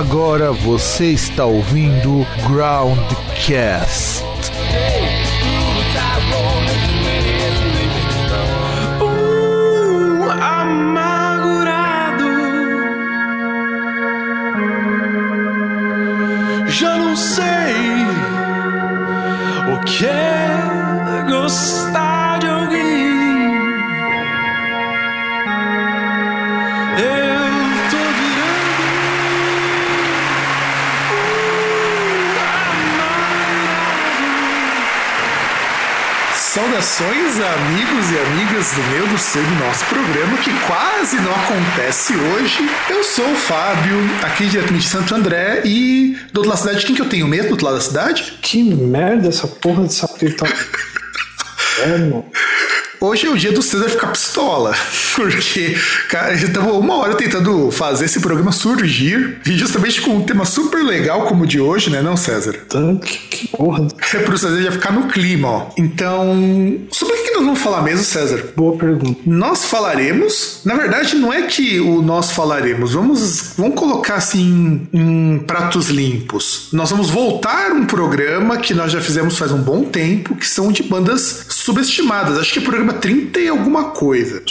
Agora você está ouvindo Groundcast. Uh, amargurado. Já não sei o que é gostar Saudações, amigos e amigas do meu, do seu, do nosso programa, que quase não acontece hoje. Eu sou o Fábio, aqui diretamente de Santo André, e do outro lado da cidade, quem que eu tenho mesmo do outro lado da cidade? Que merda essa porra dessa tá... É, mano. Hoje é o dia do César ficar pistola, porque, cara, tava uma hora tentando fazer esse programa surgir, e justamente com um tema super legal como o de hoje, né, não, César? Que, que porra. É pro César já ficar no clima, ó. Então, sobre o que nós vamos falar mesmo, César? Boa pergunta. Nós falaremos, na verdade, não é que o nós falaremos, vamos, vamos colocar assim em pratos limpos. Nós vamos voltar um programa que nós já fizemos faz um bom tempo, que são de bandas subestimadas. Acho que é programa 30 e alguma coisa.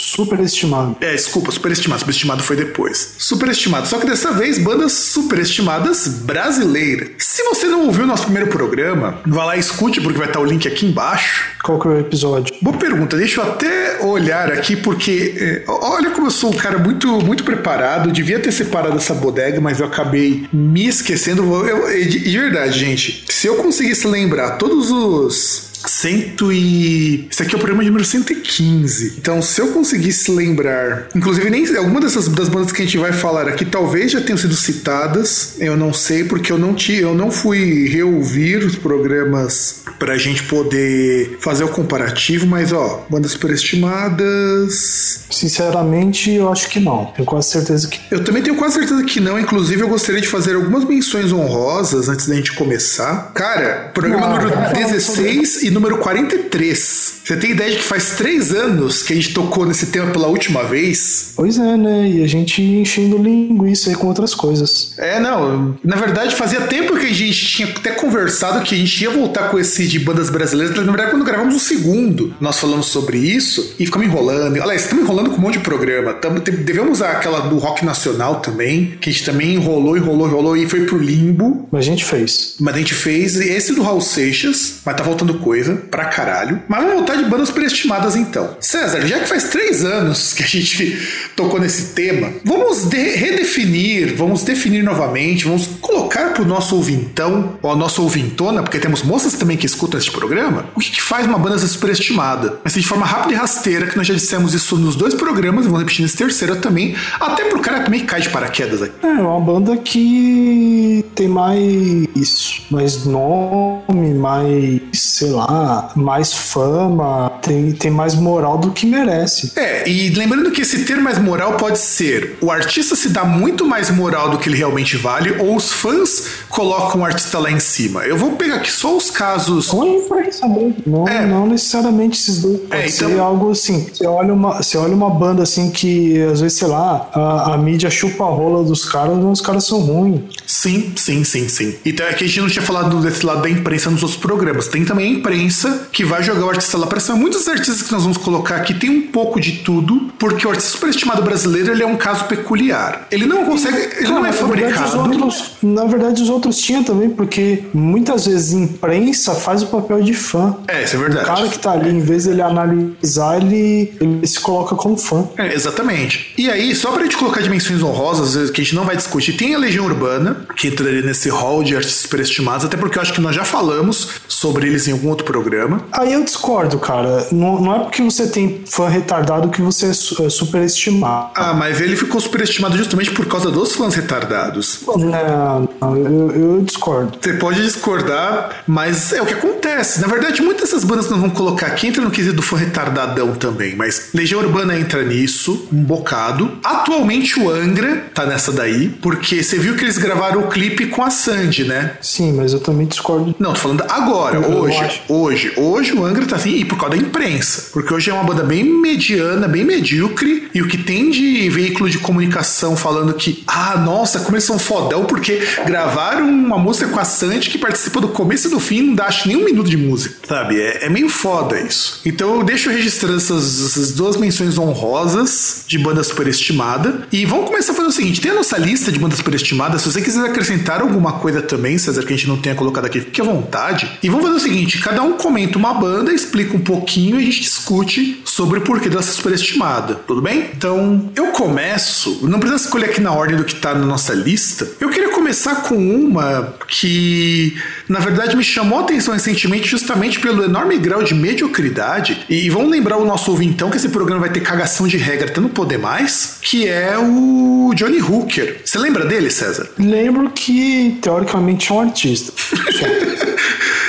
Superestimado. É, desculpa, superestimado. Superestimado foi depois. Superestimado. Só que dessa vez, bandas superestimadas brasileiras. Se você não ouviu o nosso primeiro programa, vá lá e escute, porque vai estar o link aqui embaixo. Qual que é o episódio? Boa pergunta, deixa eu até olhar aqui, porque é, olha como eu sou um cara muito, muito preparado. Devia ter separado essa bodega, mas eu acabei me esquecendo. Eu, eu, de, de verdade, gente, se eu conseguisse lembrar todos os Cento e. Esse aqui é o programa número 115. Então, se eu conseguisse lembrar. Inclusive, nem alguma dessas das bandas que a gente vai falar aqui talvez já tenham sido citadas. Eu não sei, porque eu não, ti, eu não fui reouvir os programas pra gente poder fazer o comparativo, mas ó, bandas superestimadas. Sinceramente, eu acho que não. Tenho quase certeza que. Eu também tenho quase certeza que não. Inclusive, eu gostaria de fazer algumas menções honrosas antes da gente começar. Cara, programa número 16 e número 43. Você tem ideia de que faz três anos que a gente tocou nesse tema pela última vez? Pois é, né? E a gente enchendo linguiça aí com outras coisas. É, não. Na verdade, fazia tempo que a gente tinha até conversado que a gente ia voltar com esse de bandas brasileiras. Na verdade, quando gravamos o segundo, nós falamos sobre isso e ficamos enrolando. Aliás, estamos enrolando com um monte de programa. Tamo, devemos aquela do rock nacional também, que a gente também enrolou, enrolou, enrolou e foi pro limbo. Mas a gente fez. Mas a gente fez esse do Raul Seixas, mas tá voltando coisa pra caralho. Mas vamos voltar de bandas superestimadas então. César, já que faz três anos que a gente tocou nesse tema, vamos redefinir, vamos definir novamente, vamos colocar pro nosso ouvintão, ou a nossa ouvintona, porque temos moças também que escutam este programa, o que, que faz uma banda ser superestimada? Mas de forma rápida e rasteira, que nós já dissemos isso nos dois programas, e vamos repetir nesse terceiro também, até pro cara também que cai de paraquedas aqui. É, uma banda que tem mais, mais nome, mais, sei lá, mais fama, tem, tem mais moral do que merece. É, e lembrando que esse ter mais moral pode ser o artista se dá muito mais moral do que ele realmente vale, ou os fãs colocam o artista lá em cima. Eu vou pegar aqui só os casos. Com influência não, é. não necessariamente esses dois. Pode é, então... ser algo assim. Você olha, uma, você olha uma banda assim que, às vezes, sei lá, a, a mídia chupa a rola dos caras, mas os caras são ruins. Sim, sim, sim, sim. Então é que a gente não tinha falado desse lado da imprensa nos outros programas. Tem também a imprensa que vai jogar o artista lá cima. Muitos artistas que nós vamos colocar aqui tem um pouco de tudo, porque o artista superestimado brasileiro ele é um caso peculiar. Ele não consegue. Ele Cara, não é fabricado. Na verdade, outros, na verdade, os outros tinham também, porque muitas vezes imprensa faz o papel de fã. É, isso é verdade. O cara que tá ali, em vez dele analisar, ele, ele se coloca como fã. É, exatamente. E aí, só pra gente colocar dimensões honrosas, que a gente não vai discutir, tem a Legião Urbana, que entraria nesse hall de artistas superestimados, até porque eu acho que nós já falamos sobre eles em algum outro programa. Aí eu discordo, cara. Não, não é porque você tem fã retardado que você é, é superestimado. Ah, mas ele ficou superestimado justamente por causa dos fãs retardados. Não, eu, eu discordo. Você pode discordar, mas é o que acontece. Na verdade, muitas dessas bandas que nós vamos colocar aqui entram no quesito do fã retardadão também, mas Legião Urbana entra nisso, um bocado. Atualmente o Angra tá nessa daí, porque você viu que eles gravaram o clipe com a Sandy, né? Sim, mas eu também discordo. Não, tô falando agora, eu hoje. Hoje. Hoje o Angra tá assim, por causa da imprensa. Porque hoje é uma banda bem mediana, bem medíocre, e o que tem de veículo de comunicação falando que, ah, nossa, como eles são fodão, porque gravaram uma música com a Sandy que participa do começo e do fim, não dá acho, nem um minuto de música, sabe? É, é meio foda isso. Então eu deixo registrando essas, essas duas menções honrosas de banda superestimada. E vamos começar a fazer o seguinte: tem a nossa lista de bandas superestimadas. Se você quiser acrescentar alguma coisa também, César, que a gente não tenha colocado aqui, fique à vontade. E vamos fazer o seguinte: cada um comenta uma banda, explica um pouquinho e a gente discute sobre o porquê dessa superestimada. Tudo bem? Então, eu começo. Não precisa escolher aqui na ordem do que tá na nossa lista. Eu queria começar com uma que, na verdade, me chamou a atenção recentemente justamente pelo enorme grau de mediocridade. E vamos lembrar o nosso ouvintão que esse programa vai ter cagação de regra até não poder mais, que é o Johnny Hooker. Você lembra dele, César? Lembro que, teoricamente, é um artista.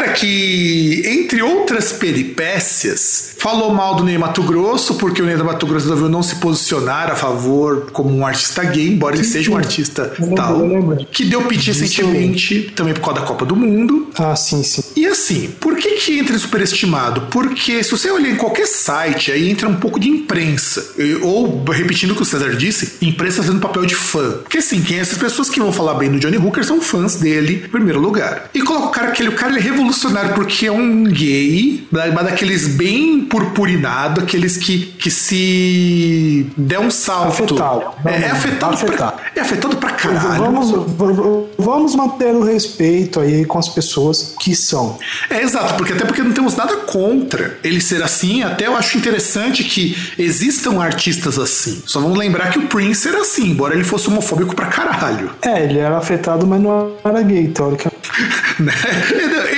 Aquele cara que, entre outras peripécias, falou mal do Ney Mato Grosso, porque o Ney Mato Grosso resolveu não se posicionar a favor como um artista gay, embora ele seja um artista eu tal. Lembro, lembro. Que deu piti recentemente, também por causa da Copa do Mundo. Ah, sim, sim. E assim, por que que entra superestimado? Porque se você olhar em qualquer site, aí entra um pouco de imprensa. Ou, repetindo o que o César disse, imprensa fazendo papel de fã. Porque assim, quem é essas pessoas que vão falar bem do Johnny Hooker são fãs dele, em primeiro lugar. E coloca o cara que ele, o cara ele é revolucionário porque é um gay, mas daqueles bem purpurinado, aqueles que, que se der um salto. Afetado. É, é afetado, afetado. Pra, é afetado pra caralho. Vamos, vamos manter o respeito aí com as pessoas que são. É exato, porque até porque não temos nada contra ele ser assim, até eu acho interessante que existam artistas assim. Só vamos lembrar que o Prince era assim, embora ele fosse homofóbico pra caralho. É, ele era afetado, mas não era gay, teoricamente. Né?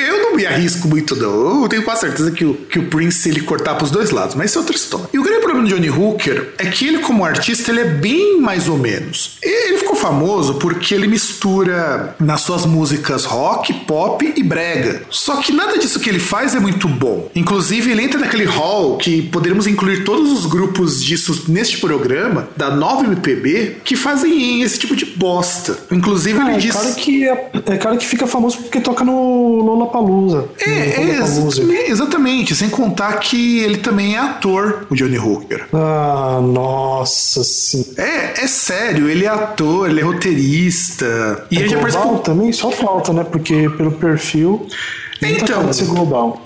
eu me arrisco muito, não. Eu tenho quase certeza que o, que o Prince ele cortar pros dois lados, mas isso é outra história. E o problema do Johnny Hooker é que ele, como artista, ele é bem mais ou menos. Ele ficou famoso porque ele mistura nas suas músicas rock, pop e brega. Só que nada disso que ele faz é muito bom. Inclusive, ele entra naquele hall que poderíamos incluir todos os grupos disso neste programa, da nova MPB, que fazem esse tipo de bosta. Inclusive, Ah, ele é, diz. cara que é, é cara que fica famoso porque toca no Lollapalooza. É, No é Lollapalooza. exatamente. Sem contar que ele também é ator, o Johnny Hooker. Ah, nossa sim. É, é sério, ele é ator, ele é roteirista. E É ele já participou. também? Só falta, né? Porque pelo perfil. Então,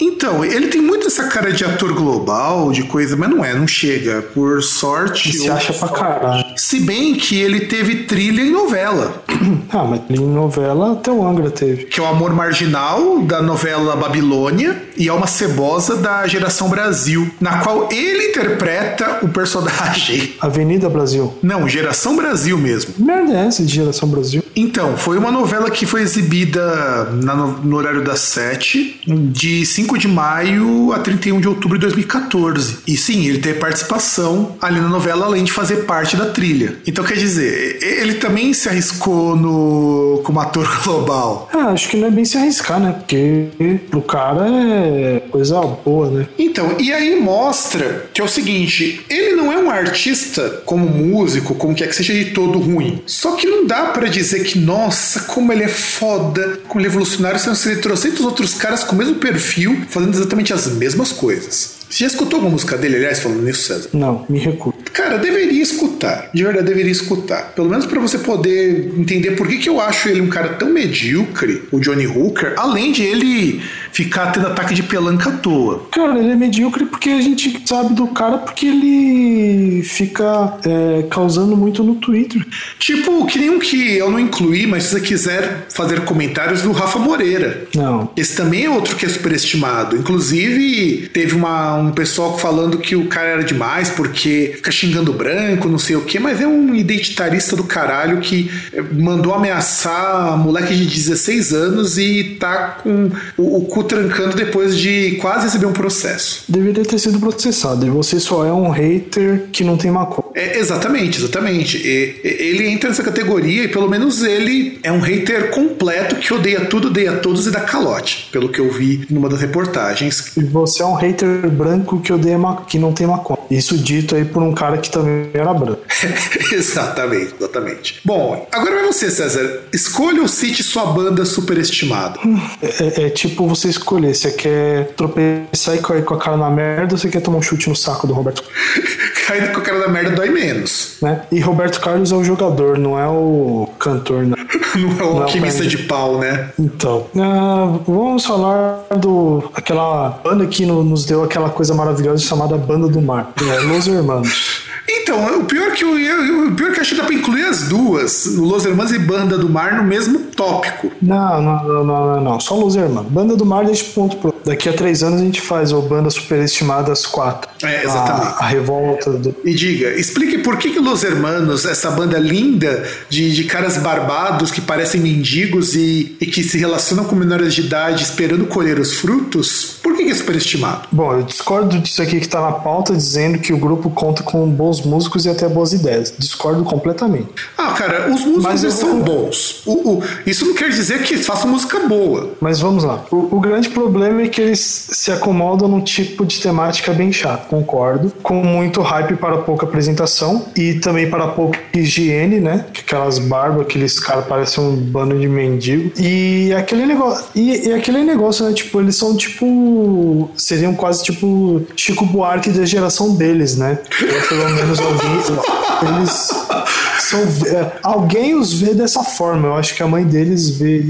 então, ele tem muito essa cara de ator global, de coisa, mas não é, não chega. Por sorte. E se acha pra caralho. Se bem que ele teve trilha em novela, Ah, mas em novela até o Angra teve. que é o Amor Marginal da novela Babilônia e Alma Cebosa da Geração Brasil, na qual ele interpreta o personagem. Avenida Brasil. Não, Geração Brasil mesmo. Merda é essa de Geração Brasil? Então, foi uma novela que foi exibida na no, horário das 7, de 5 de maio a 31 de outubro de 2014. E sim, ele teve participação ali na novela, além de fazer parte da trilha. Então, quer dizer, ele também se arriscou no como ator global. Ah, acho que não é bem se arriscar, né? Porque pro cara é coisa boa, né? Então, e aí mostra que é o seguinte: ele não é um artista como músico, como quer que seja de todo ruim. Só que não dá pra dizer que, nossa, como ele é foda, como ele é evolucionário, sendo que ele trouxe outros caras com o mesmo perfil, fazendo exatamente as mesmas coisas. Você já escutou alguma música dele, aliás, falando nisso, César? Não, me recuso. Cara, deveria escutar. De verdade, deveria escutar. Pelo menos pra você poder entender por que, que eu acho ele um cara tão medíocre, o Johnny Hooker, além de ele ficar tendo ataque de pelanca à toa. Cara, ele é medíocre porque a gente sabe do cara porque ele fica é, causando muito no Twitter. Tipo, que nem um que eu não incluí, mas se você quiser fazer comentários do Rafa Moreira. Não. Esse também é outro que é superestimado. Inclusive, teve uma, um pessoal falando que o cara era demais porque fica xingando branco, não sei o quê, mas é um identitarista do caralho que eh, mandou ameaçar moleque de 16 anos e tá com o, o cu trancando depois de quase receber um processo. Deveria ter sido processado. E você só é um hater que não tem maconha. É, exatamente, exatamente. E- ele entra nessa categoria e pelo menos ele é um hater completo que odeia tudo, odeia todos e dá calote, pelo que eu vi numa das reportagens. E você é um hater branco que odeia que não tem maconha. Isso dito aí por um cara que também era branco. exatamente, exatamente. Bom, agora vai você, César. Escolha ou cite sua banda superestimada. É, é, tipo você escolher, você quer tropeçar e cair com a cara na merda ou você quer tomar um chute no saco do Roberto Cair com a cara na merda dói menos. Né? E Roberto Carlos é o jogador, não é o cantor, não. não é o não alquimista é o de pau, né? Então, uh, vamos falar do aquela banda que nos deu aquela coisa maravilhosa chamada Banda do Mar, é, Los Hermanos. Então, o pior que eu, eu, o pior que eu acho que dá pra incluir as duas, Los Hermanos e Banda do Mar, no mesmo tópico. Não, não, não, não, não, só Los Hermanos. Banda do Mar deixa ponto pro. Daqui a três anos a gente faz o Banda Superestimada às quatro. É, exatamente. A, a revolta do... E diga, explique por que, que Los Hermanos, essa banda linda de, de caras barbados que parecem mendigos e, e que se relacionam com menores de idade esperando colher os frutos, por que, que é superestimado? Bom, eu discordo disso aqui que tá na pauta dizendo que o grupo conta com bons músicos e até boas ideias. Discordo completamente. Ah, cara, os músicos vou... são bons. O, o, isso não quer dizer que façam música boa. Mas vamos lá. O, o, grande problema é que eles se acomodam num tipo de temática bem chato, concordo. Com muito hype para pouca apresentação e também para pouca higiene, né? Aquelas barbas, aqueles caras parecem um bando de mendigo. E aquele negócio. E, e aquele negócio, né? Tipo, eles são tipo. Seriam quase tipo Chico Buarque da geração deles, né? Ou pelo menos alguém. Eles são. É, alguém os vê dessa forma. Eu acho que a mãe deles vê.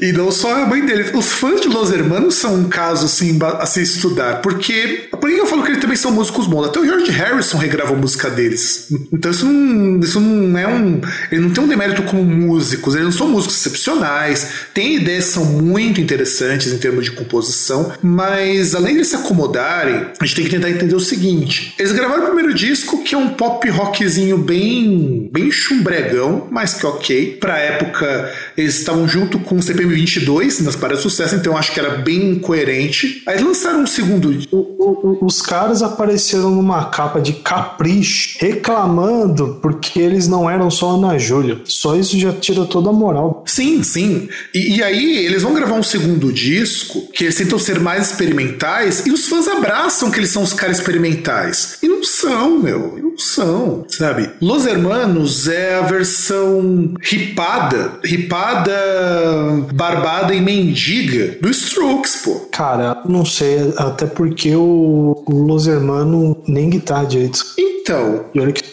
E não só a mãe deles. Os fãs de Los Hermanos são um caso assim, a se estudar. Porque. Por que eu falo que eles também são músicos bons? Até o George Harrison regravou música deles. Então isso não, isso não é um. Ele não tem um demérito como músicos. Eles não são músicos excepcionais. Tem ideias que são muito interessantes em termos de composição. Mas além de se acomodarem, a gente tem que tentar entender o seguinte: eles gravaram o primeiro disco, que é um pop rockzinho bem, bem chumbregão, mas que ok. Pra época, eles estavam junto com o CPM 22 nas paradas de sucesso, então acho que era bem coerente. Aí lançaram um segundo. O, o, os caras apareceram numa capa de capricho, reclamando porque eles não eram só Ana Júlia. Só isso já tira toda a moral. Sim, sim. E, e aí eles vão gravar um segundo disco que eles tentam ser mais experimentais e os fãs abraçam que eles são os caras experimentais. E não são, meu. Não são, sabe? Los Hermanos é a versão ripada, ripada, barbada e mendiga do Strokes, pô. Cara, não sei, até porque o, Los Hermanos nem guitarra direito. Então,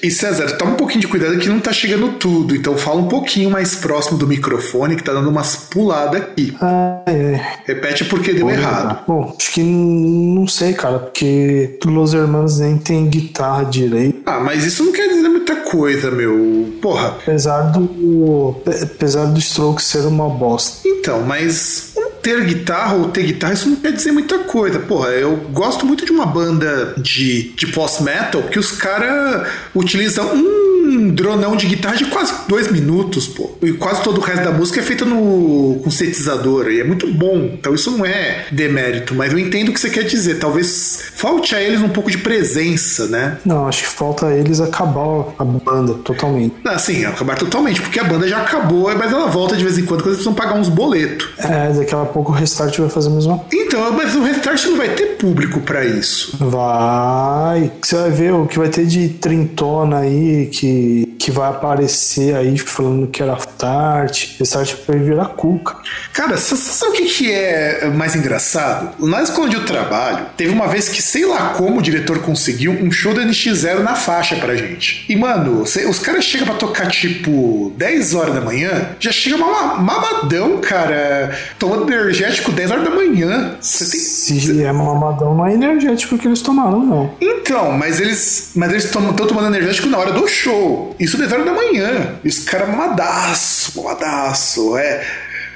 e César, toma um pouquinho de cuidado que não tá chegando tudo, então fala um pouquinho mais próximo do microfone que tá dando umas puladas aqui. Ah, é. Repete porque deu errado. Bom, acho que não sei, cara, porque Los Hermanos nem tem guitarra direito. Ah, mas isso não quer dizer muita coisa, meu. Porra. Apesar do. Apesar do Stroke ser uma bosta. Então, mas ter guitarra ou ter guitarra, isso não quer dizer muita coisa. Porra, eu gosto muito de uma banda de, de post-metal que os caras utilizam um dronão de guitarra de quase dois minutos, pô. E quase todo o resto da música é feita no com sintetizador. E é muito bom. Então isso não é demérito, mas eu entendo o que você quer dizer. Talvez falte a eles um pouco de presença, né? Não, acho que falta a eles acabar a banda totalmente. Ah, sim, acabar totalmente, porque a banda já acabou, mas ela volta de vez em quando quando eles precisam pagar uns boletos. É, daquela pouco o Restart vai fazer a mesma Então, mas o Restart não vai ter público para isso. Vai. Você vai ver o que vai ter de trintona aí que, que vai aparecer aí falando que era Restart. Restart vai virar cuca. Cara, você sabe o que, que é mais engraçado? Na escola onde eu trabalho, teve uma vez que sei lá como o diretor conseguiu um show da NX0 na faixa pra gente. E, mano, os caras chegam pra tocar tipo 10 horas da manhã, já chega mamadão, cara, tomando energético 10 horas da manhã. Você tem... Se é mamadão, não é energético que eles tomaram, não. Então, mas eles mas eles estão tomando energético na hora do show. Isso 10 horas da manhã. E os caras mamadaço, mamadaço. É.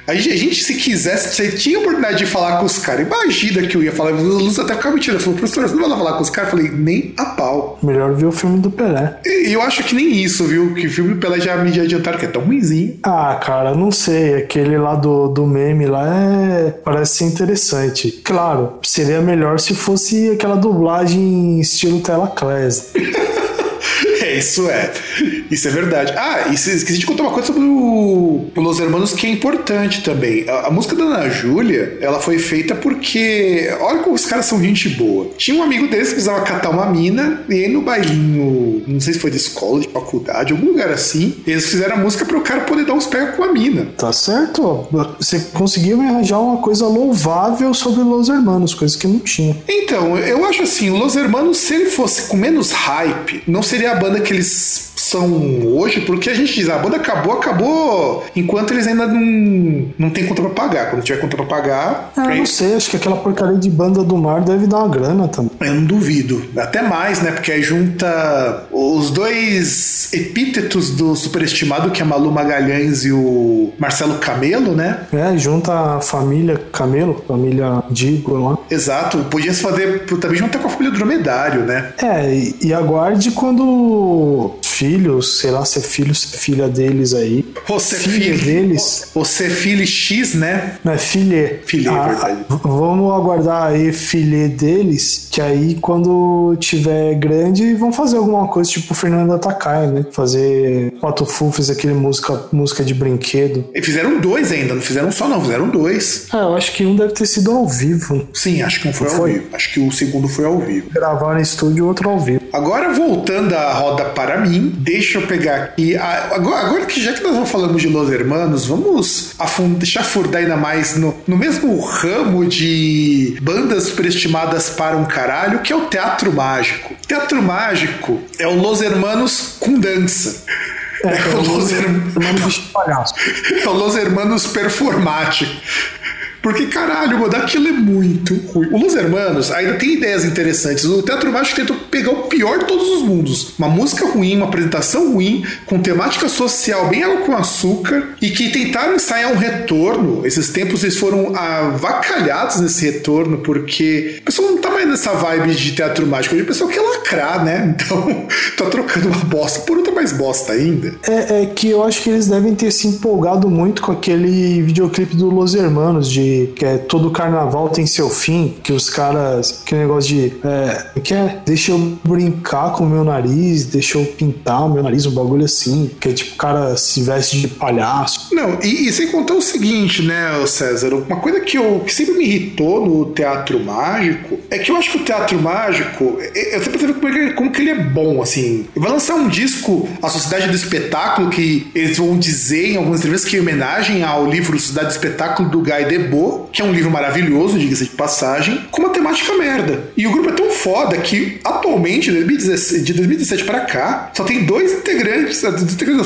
A gente, se quisesse, você tinha a oportunidade de falar com os caras. Imagina que eu ia falar. O Luz até ficava mentindo. Falou, professor, você não vai lá falar com os caras? Eu falei, nem a pau. Melhor ver o filme do Pelé. E eu acho que nem isso, viu? Que o filme do Pelé já me adiantaram, que é tão ruimzinho. Ah, cara, não sei. Aquele lá do, do meme lá é. Parece ser interessante. Claro, seria melhor se fosse aquela dublagem estilo Tela Class. é, isso é. Isso é verdade. Ah, e esqueci de contar uma coisa sobre o, o Los Hermanos que é importante também. A, a música da Ana Júlia, ela foi feita porque, olha como os caras são gente boa. Tinha um amigo deles que precisava catar uma mina, e aí no bailinho, não sei se foi de escola, de faculdade, algum lugar assim, eles fizeram a música para o cara poder dar uns pega com a mina. Tá certo. Você conseguiu me arranjar uma coisa louvável sobre Los Hermanos, coisa que não tinha. Então, eu acho assim, Los Hermanos, se ele fosse com menos hype, não seria a banda que eles são hoje, porque a gente diz, a banda acabou, acabou, enquanto eles ainda não, não tem conta pra pagar. Quando tiver conta pra pagar. Ah, não sei, acho que aquela porcaria de banda do mar deve dar uma grana também. Eu não duvido. Até mais, né? Porque aí junta os dois epítetos do superestimado, que é Malu Magalhães e o Marcelo Camelo, né? É, junta a família Camelo, família Digo lá. Exato. Podia se fazer também juntar com a família Dromedário, né? É, e aguarde quando filhos, sei lá se é filho, se é filha deles aí. Você filha filho deles. Você filho X, né? Não é filha. Filha, é verdade. Vamos aguardar aí filha deles, que aí quando tiver grande vão fazer alguma coisa tipo Fernanda Takai, né? Fazer Pato Fu, fez aquele música, música de brinquedo. E fizeram dois ainda, não fizeram um só não, fizeram dois. Ah, eu acho que um deve ter sido ao vivo. Sim, acho que um foi, ao Foi? vivo. Acho que o segundo foi ao vivo. Gravaram em estúdio e outro ao vivo. Agora, voltando a roda para mim, deixa eu pegar aqui. Agora, agora que já que nós vamos falando de Los Hermanos, vamos afund- chafurdar ainda mais no, no mesmo ramo de bandas superestimadas para um caralho, que é o teatro mágico. Teatro mágico é o Los Hermanos com dança. É, É o Los, Herm- o nome bicho de palhaço. é o Los Hermanos performático. Porque, caralho, mano, aquilo é muito ruim. O Los Hermanos ainda tem ideias interessantes. O Teatro Mágico tentou pegar o pior de todos os mundos. Uma música ruim, uma apresentação ruim, com temática social bem água com açúcar, e que tentaram ensaiar um retorno. Esses tempos eles foram avacalhados nesse retorno, porque o pessoal não tá mais nessa vibe de teatro mágico. Hoje o pessoal quer lacrar, né? Então, tá trocando uma bosta por outra mais bosta ainda. É, é que eu acho que eles devem ter se empolgado muito com aquele videoclipe do Los Hermanos, de que é todo carnaval tem seu fim, que os caras. Que negócio de. É, que é? Deixa eu brincar com o meu nariz, deixa eu pintar o meu nariz, um bagulho assim. Que é tipo, o cara se veste de palhaço. Não, e, e sem contar o seguinte, né, César? Uma coisa que, eu, que sempre me irritou no teatro mágico é que eu acho que o teatro mágico, é- eu sempre percebo como, ele- como que ele é bom, assim. Vai lançar um disco, A Sociedade do Espetáculo, que eles vão dizer em algumas entrevistas que é em homenagem ao livro Sociedade do Espetáculo do Guy Debord, que é um livro maravilhoso, diga-se de passagem, com uma temática merda. E o grupo é tão foda que, atualmente, de 2017, de 2017 pra cá, só tem dois integrantes, só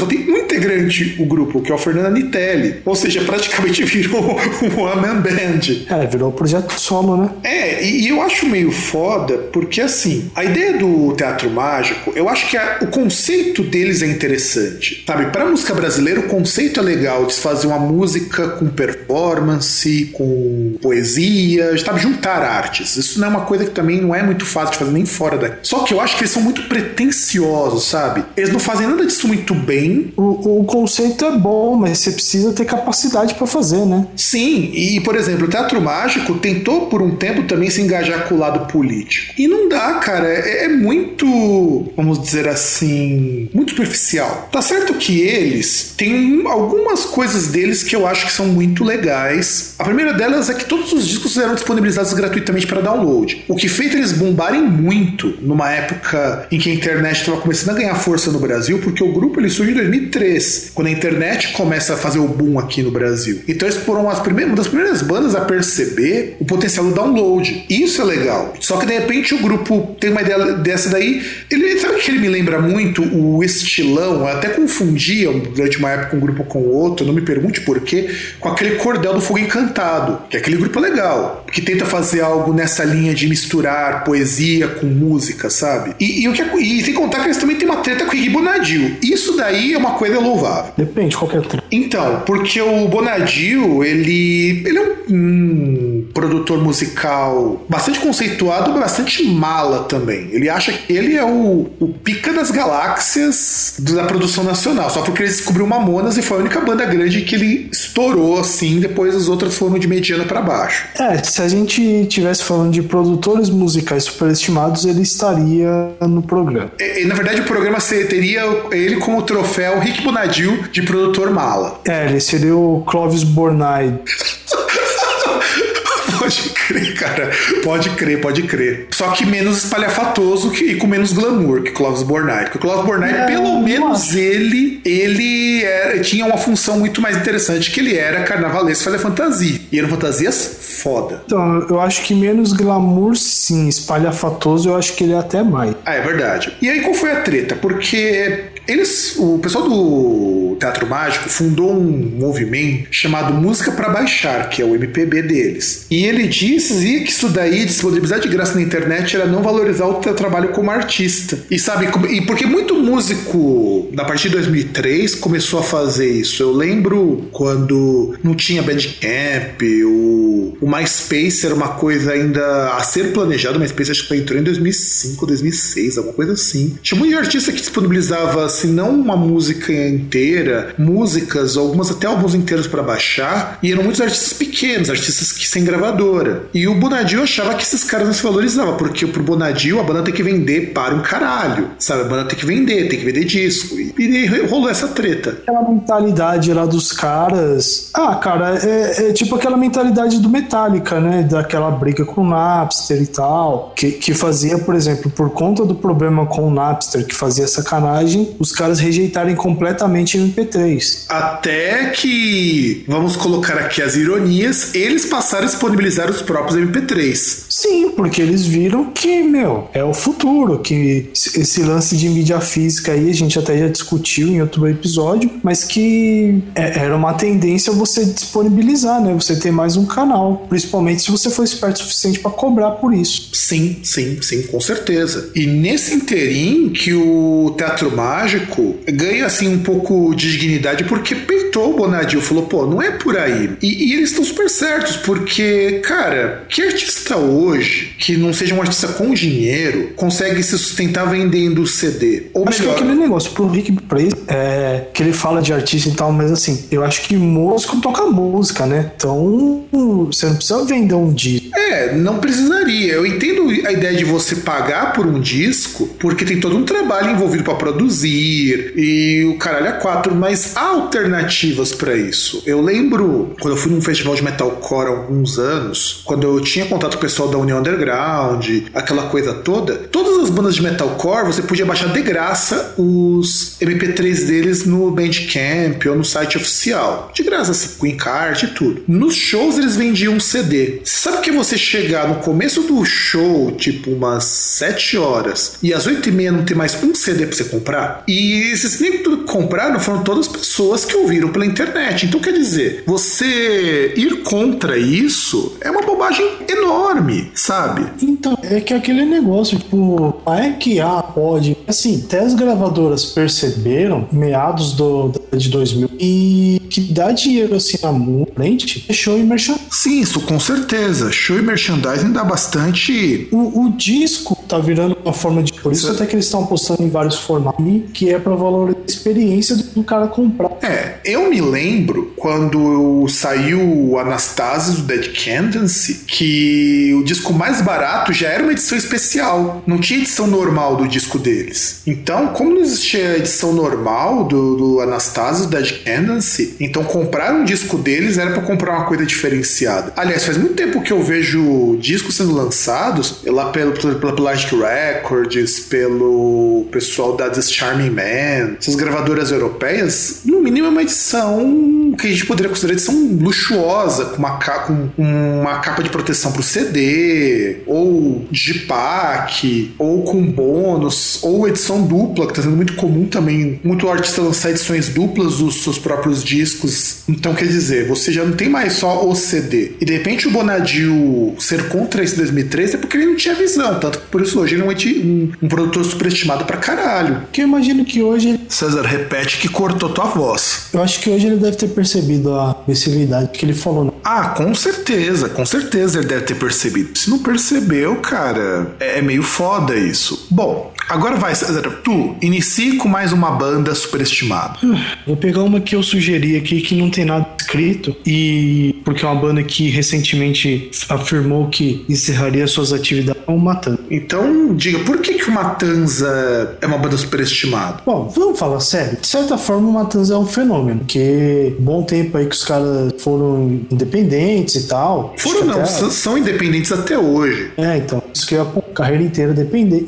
tem um integrante o grupo, que é o Fernando Anitelli. Ou seja, praticamente virou um one-man band. É, virou projeto solo, né? É, e, e eu acho meio foda porque, assim, a ideia do teatro mágico, eu acho que a- o conceito deles é interessante, sabe? Pra música brasileira, o conceito é legal de se fazer uma música com performance, com poesia, sabe? Juntar artes. Isso não é uma coisa que também não é muito fácil de fazer nem fora daqui. Só que eu acho que eles são muito pretensiosos, sabe? Eles não fazem nada disso muito bem, O, o conceito é bom, mas você precisa ter capacidade pra fazer, né? Sim, e por exemplo, o Teatro Mágico tentou por um tempo também se engajar com o lado político. E não dá, cara. É, é muito, vamos dizer assim, muito superficial. Tá certo que eles têm um- algumas coisas deles que eu acho que são muito legais. A primeira delas é que todos os discos eram disponibilizados gratuitamente para download. O que fez eles bombarem muito numa época em que a internet estava começando a ganhar força no Brasil, porque o grupo ele surge em 2003, quando a internet começa a fazer o boom aqui no Brasil. Então eles foram as primeiras, uma das primeiras bandas a perceber o potencial do download. Isso é legal. Só que de repente o grupo tem uma ideia dessa daí. Ele sabe que ele me lembra muito o estilão. Eu até confundia durante uma época um grupo com o outro. Não me pergunte por quê. Com aquele cordel do fogo encantado, que é aquele grupo legal, que tenta fazer algo nessa linha de misturar poesia com música, sabe? E, e o que é- e sem contar que eles também têm uma treta com o Iggy Bonadil. Isso daí é uma coisa louvável. Depende, qualquer trem. Então, porque o Bonadio, ele, ele é um, um produtor musical bastante conceituado, mas bastante mala também. Ele acha que ele é o, o pica das galáxias da produção nacional, só porque ele descobriu Mamonas e foi a única banda grande que ele estourou assim, depois as outras foram de mediano para baixo. É, se a gente tivesse falando de produtores musicais superestimados, ele estaria no programa. E, na verdade o programa teria ele como troféu Rick Bonadil de produtor mala. É, ele seria o Clovis Bornai. Pode crer, cara. Pode crer, pode crer. Só que menos espalhafatoso que, e com menos glamour que Clóvis Bornai. Porque o Clóvis Bornai, é, pelo menos ele, ele era, tinha uma função muito mais interessante, que ele era carnavalesco fazer fantasia. E eram fantasias foda. Então, eu acho que menos glamour, sim. Espalhafatoso, eu acho que ele é até mais. Ah, é verdade. E aí, qual foi a treta? Porque eles, o pessoal do Teatro Mágico fundou um movimento chamado Música para Baixar, que é o MPB deles. E ele dizia que isso daí, disponibilizar de graça na internet, era não valorizar o teu trabalho como artista. E sabe, e porque muito músico, a partir de 2003, começou a fazer isso. Eu lembro quando não tinha Bandcamp, o, o MySpace era uma coisa ainda a ser planejado. O MySpace acho que entrou em 2005, 2006, alguma coisa assim. Tinha muito artista que disponibilizava se não uma música inteira, músicas, algumas até álbuns inteiros para baixar, e eram muitos artistas pequenos, artistas que sem gravadora. E o Bonadil achava que esses caras não se valorizavam, porque pro Bonadil a banda tem que vender para um caralho, sabe? A banda tem que vender, tem que vender disco. E, e rolou essa treta. Aquela mentalidade lá dos caras. Ah, cara, é, é tipo aquela mentalidade do Metallica, né? Daquela briga com o Napster e tal. Que, que fazia, por exemplo, por conta do problema com o Napster, que fazia sacanagem, os caras rejeitarem completamente MP3. Até que, vamos colocar aqui as ironias, eles passaram a disponibilizar os próprios MP3. Sim, porque eles viram que, meu, é o futuro, que esse lance de mídia física aí a gente até já discutiu em outro episódio, mas que é, era uma tendência você disponibilizar, né? Você ter mais um canal, principalmente se você for esperto o suficiente para cobrar por isso. Sim, sim, sim, com certeza. E nesse interim que o Teatro Mágico mágico ganha assim um pouco de dignidade porque peitou o Bonadil, falou, pô, não é por aí. E, e eles estão super certos, porque, cara, que artista hoje, que não seja um artista com dinheiro, consegue se sustentar vendendo CD? Ou acho melhor... que é aquele negócio, pro Rick Price, é, que ele fala de artista e tal, mas assim, eu acho que músico toca música, né? Então, você não precisa vender um disco. É, não precisaria. Eu entendo a ideia de você pagar por um disco, porque tem todo um trabalho envolvido para produzir e o caralho é quatro, mas há alternativas para isso. Eu lembro quando eu fui num festival de metalcore há alguns anos, quando eu tinha contato com o pessoal da União Underground, aquela coisa toda, todas as bandas de metalcore você podia baixar de graça os MP3 deles no Bandcamp ou no site oficial. De graça, assim, com encarte e tudo. Nos shows eles vendiam um CD. Sabe que você chegar no começo do show, tipo umas 7 horas, e às 8 e meia não ter mais um CD pra você comprar? E esses livros que compraram foram todas pessoas que ouviram pela internet. Então, quer dizer, você ir contra isso é uma bobagem enorme, sabe? Então, é que aquele negócio, tipo, é que ah, pode. Assim, até as gravadoras perceberam, meados do, de 2000, e que dá dinheiro assim na frente é show e merchandising. Sim, isso com certeza. Show e merchandising dá bastante. O, o disco tá virando uma forma de. Por isso até que eles estão postando em vários formatos que é para valorizar a experiência do cara comprar. É, eu me lembro quando saiu o Anastasia do Dead Candancy, que o disco mais barato já era uma edição especial, não tinha edição normal do disco deles. Então, como não existia a edição normal do, do Anastasia do Dead Candancy, então comprar um disco deles era para comprar uma coisa diferenciada. Aliás, faz muito tempo que eu vejo discos sendo lançados lá pelo, pela Pelagic Records, pelo pessoal da This Charming Man, essas gravadoras europeias, no mínimo é uma edição que a gente poderia considerar edição luxuosa, com uma, com uma capa de proteção para o CD, ou digipack, ou com bônus, ou edição dupla, que está sendo muito comum também, muito artista lançar edições duplas dos seus próprios discos. Então, quer dizer, você já não tem mais só o CD. E de repente o Bonadil ser contra esse 2003 é porque ele não tinha visão, tanto que por isso hoje ele é um, um, um produtor superestimado pra caralho. Que eu imagino que hoje. César, repete que cortou tua voz. Eu acho que hoje ele deve ter percebido percebido a imbecilidade que ele falou. Né? Ah, com certeza, com certeza ele deve ter percebido. Se não percebeu, cara, é meio foda isso. Bom, agora vai, César, tu inicie com mais uma banda superestimada. Vou pegar uma que eu sugeri aqui que não tem nada escrito e porque é uma banda que recentemente afirmou que encerraria suas atividades com o Matanza. Então, diga, por que, que o Matanza é uma banda superestimada? Bom, vamos falar sério. De certa forma, o Matanza é um fenômeno, porque bom tempo aí que os caras foram independentes e tal. Foram não, até... são independentes até hoje. É, então, isso que é a carreira inteira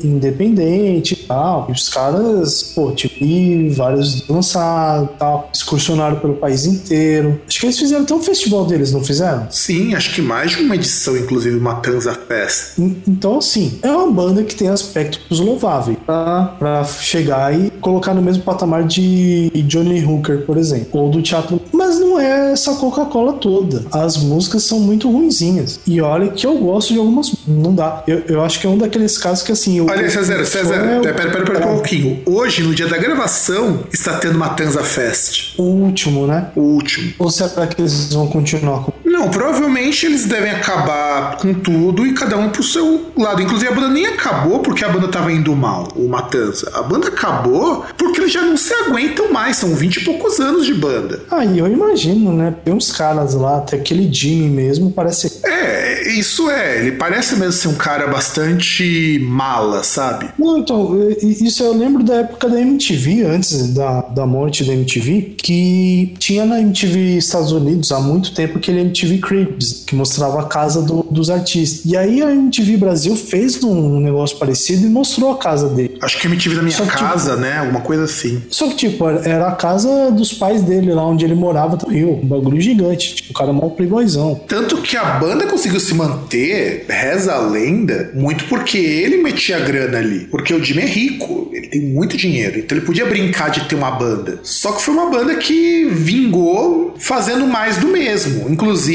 independente e tal. E os caras, pô, tipo, e vários lançados e tal, excursionaram pelo país inteiro. Acho que eles fizeram até um festival deles, não fizeram? Sim, acho que mais de uma edição, inclusive, Matanza Fest. Então, assim, é uma banda que tem aspectos louváveis pra, pra chegar e colocar no mesmo patamar de Johnny Hooker, por exemplo, ou do teatro. Mas não é essa Coca-Cola toda. As músicas são muito ruinzinhas. E olha que eu gosto de algumas. Não dá. Eu, eu acho que é um daqueles casos que assim. Olha, César, César, é pera, pera, pera, um pouquinho. Hoje, no dia da gravação, está tendo Matanza Fest. O último, né? O último. Ou será que eles vão continuar com. Não, provavelmente eles devem acabar com tudo e cada um pro seu lado. Inclusive, a banda nem acabou porque a banda tava indo mal, o Matanza. A banda acabou porque eles já não se aguentam mais. São 20 e poucos anos de banda. E eu imagino, né? Tem uns caras lá, até aquele Jimmy mesmo, parece. É, isso é. Ele parece mesmo ser um cara bastante mala, sabe? Não, então, isso eu lembro da época da MTV, antes da, da morte da MTV, que tinha na MTV Estados Unidos há muito tempo aquele MTV Cribs, que mostrava a casa do, dos artistas. E aí a MTV Brasil fez um negócio parecido e mostrou a casa dele. Acho que a MTV da minha que, casa, tipo, né? Alguma coisa assim. Só que, tipo, era a casa dos pais dele, lá onde ele morava no Rio. Um bagulho gigante. Tipo, o cara mó playboyzão. Tanto que a banda conseguiu se manter, reza a lenda, muito porque ele metia grana ali. Porque o Jimmy é rico, ele tem muito dinheiro. Então ele podia brincar de ter uma banda. Só que foi uma banda que vingou fazendo mais do mesmo. Inclusive,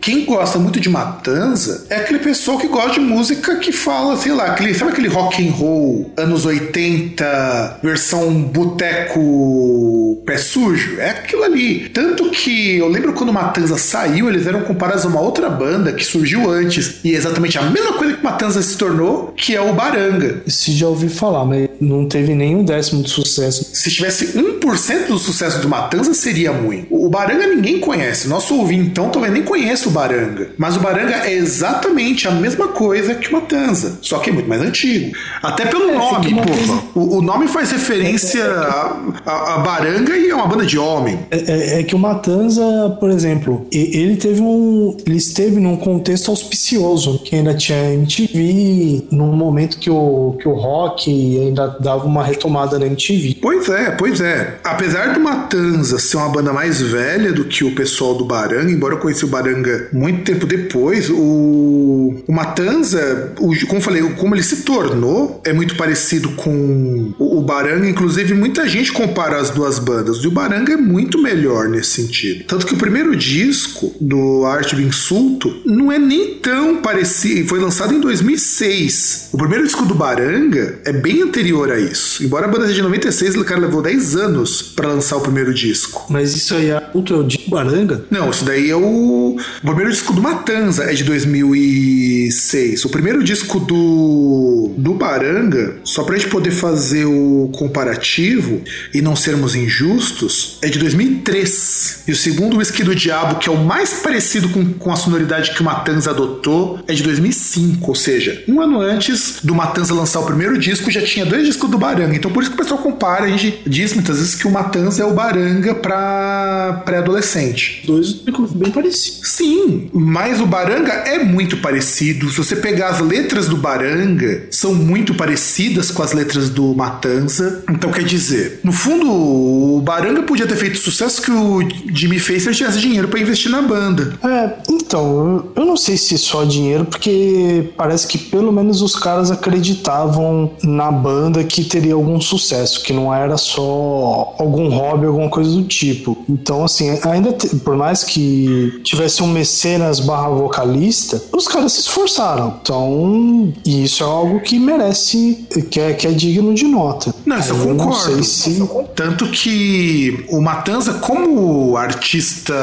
quem gosta muito de Matanza é aquele pessoal que gosta de música que fala, sei lá, aquele, sabe aquele rock and roll anos 80, versão boteco pé sujo? É aquilo ali. Tanto que eu lembro quando Matanza saiu, eles eram comparados a uma outra banda que surgiu antes. E é exatamente a mesma coisa que Matanza se tornou, que é o Baranga. Se já ouvi falar, mas não teve nenhum décimo de sucesso. Se tivesse 1% do sucesso do Matanza, seria muito. O Baranga ninguém conhece. Nosso ouvintão talvez nem conheça o Baranga. Mas o Baranga é exatamente a mesma coisa que o Matanza, só que é muito mais antigo. Até pelo é, nome, porra. O, o, nome faz referência é, é, a, a, a, Baranga e é uma banda de homem. É, é, é que o Matanza, por exemplo, ele teve um. Ele esteve num contexto auspicioso, que ainda tinha MTV, num momento que o, que o rock ainda dava uma retomada na MTV. Pois é, pois é. Apesar do Matanza ser uma banda mais velha do que o pessoal do Baranga, embora eu o Baranga muito tempo depois, o, o Matanza, o, como eu falei, como ele se tornou, é muito parecido com o, o Baranga. Inclusive, muita gente compara as duas bandas. E o Baranga é muito melhor nesse sentido. Tanto que o primeiro disco do Arte do Insulto não é nem tão parecido. Foi lançado em 2006. O primeiro disco do Baranga é bem anterior a isso. Embora a banda seja de 96, o cara levou 10 anos para lançar o primeiro disco. Mas isso aí é o disco Baranga? Não, isso daí é o... o primeiro disco do Matanza, é de 2006. O primeiro disco do, do Baranga, só pra gente poder fazer o comparativo e não sermos injustos, é de 2003. E o segundo Whisky do Diabo, que é o mais parecido com, com a sonoridade que o Matanza adotou, é de 2005. Ou seja, um ano antes do Matanza lançar o primeiro disco, já tinha dois discos do Baranga. Então por isso que o pessoal compara, a gente diz muitas vezes que o Matanza é o Baranga pra pré-adolescente. Dois bem parecidos. Sim, mas o Baranga é muito parecido. Se você pegar as letras do Baranga, são muito parecidas com as letras do Matanza. Então quer dizer, no fundo, o Baranga podia ter feito sucesso que o Jimmy fez se ele tivesse dinheiro para investir na banda. É, então, eu não sei se só dinheiro, porque parece que pelo menos os caras acreditavam na banda que teria algum sucesso, que não era só algum hobby, alguma coisa do tipo. Então, assim, ainda por mais que tivesse um mecenas barra vocalista, os caras se esforçaram. Então, isso é algo que merece, que é, que é digno de nota. Não, isso eu Aí concordo. Não sei se. Tanto que o Matanza, como artista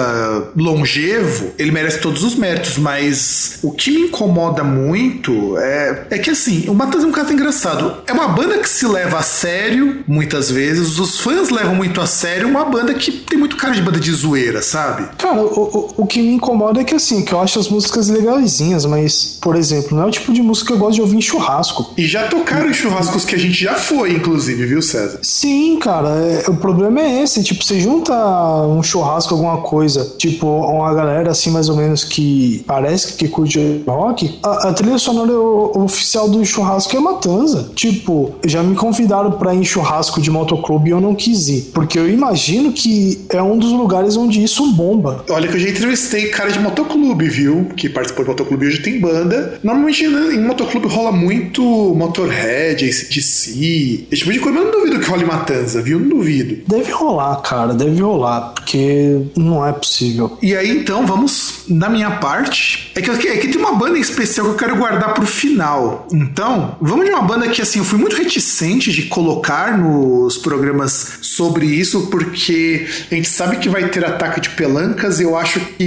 longevo, ele merece todos os méritos, mas o que me incomoda muito é, é que assim, o Matanza é um caso engraçado. É uma banda que se leva a sério, muitas vezes, os fãs levam muito a sério, uma banda que tem muito cara de banda de zoeira, sabe? Cara, o, o, o que me incomoda é que assim, que eu acho as músicas legalzinhas, mas, por exemplo, não é o tipo de música que eu gosto de ouvir em churrasco. E já tocaram em churrascos que a gente já foi, inclusive, viu, César? Sim, cara, é- o problema é esse. Tipo, você junta um churrasco, alguma coisa, tipo, uma galera assim, mais ou menos, que parece que curte rock. A, a trilha sonora oficial do churrasco é Matanza. Tipo, já me convidaram pra ir em churrasco de motoclube e eu não quis ir. Porque eu imagino que é um dos lugares onde isso bomba. Olha que eu já entrevistei cara de motoclube, viu? Que participou de motoclube e hoje tem banda. Normalmente né, em motoclube rola muito Motorhead, ACDC, esse tipo de coisa. Mas eu não duvido que role Matanza, viu? Não duvido. Deve rolar, cara, deve rolar, porque não é possível. E aí, então, vamos na minha parte. É que, é que tem uma banda especial que eu quero guardar pro final. Então, vamos de uma banda que, assim, eu fui muito reticente de colocar nos programas sobre isso, porque a gente sabe que vai ter ataque de pelancas e eu acho que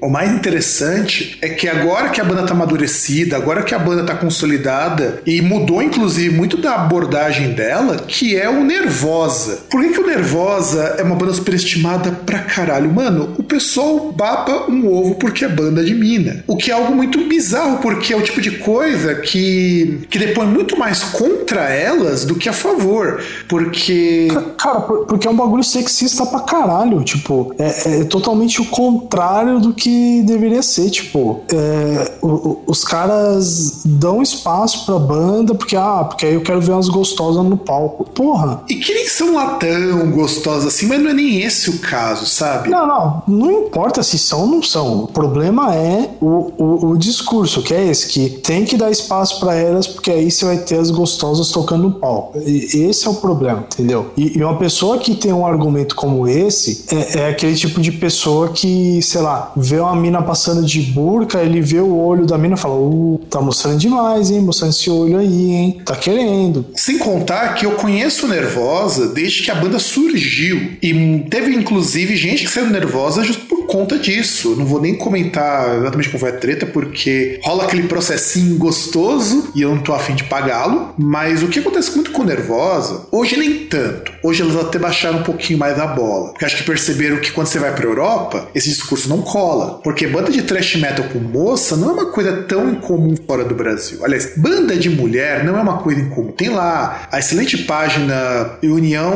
o mais interessante é que agora que a banda tá amadurecida, agora que a banda tá consolidada e mudou, inclusive, muito da abordagem dela, que é o Nervosa. Por que, que o Nervosa é uma banda superestimada pra caralho? Mano, o pessoal baba um ovo porque é banda de mina. O que é algo muito bizarro, porque é o tipo de coisa que, que depõe muito mais contra elas do que a favor. Porque. Cara, por- porque é um bagulho sexista pra caralho. Tipo, é, é totalmente o contrário do que deveria ser. Tipo, é, o- os caras dão espaço pra banda porque, ah, porque aí eu quero ver umas gostosas no palco. Porra. E que nem são lá tão gostosas assim, mas não é nem esse o caso, sabe? Não, não, não importa se são ou não são. O problema é o, o, o discurso, que é esse, que tem que dar espaço pra elas, porque aí você vai ter as gostosas tocando no palco. E esse é o problema, entendeu? E, e uma pessoa que tem um argumento como esse é, é aquele tipo de pessoa que, sei lá, vê uma mina passando de burca, ele vê o olho da mina e fala: Uh, tá mostrando demais, hein? Mostrando esse olho aí, hein? Tá querendo. Sem contar que eu conheço Nervosa desde que a banda surgiu. E teve inclusive gente que saiu Nervosa justo por conta disso. Não vou nem comentar exatamente como foi a treta, porque rola aquele processinho gostoso e eu não tô afim de pagá-lo. Mas o que acontece muito com Nervosa, hoje nem tanto. Hoje elas até baixaram um pouquinho mais a bola. Porque acho que perceberam que quando você vai pra Europa, esse discurso não cola. Porque banda de thrash metal com moça não é uma coisa tão incomum fora do Brasil. Aliás, banda de mulher não é uma coisa incomum. Tem lá a excelente página União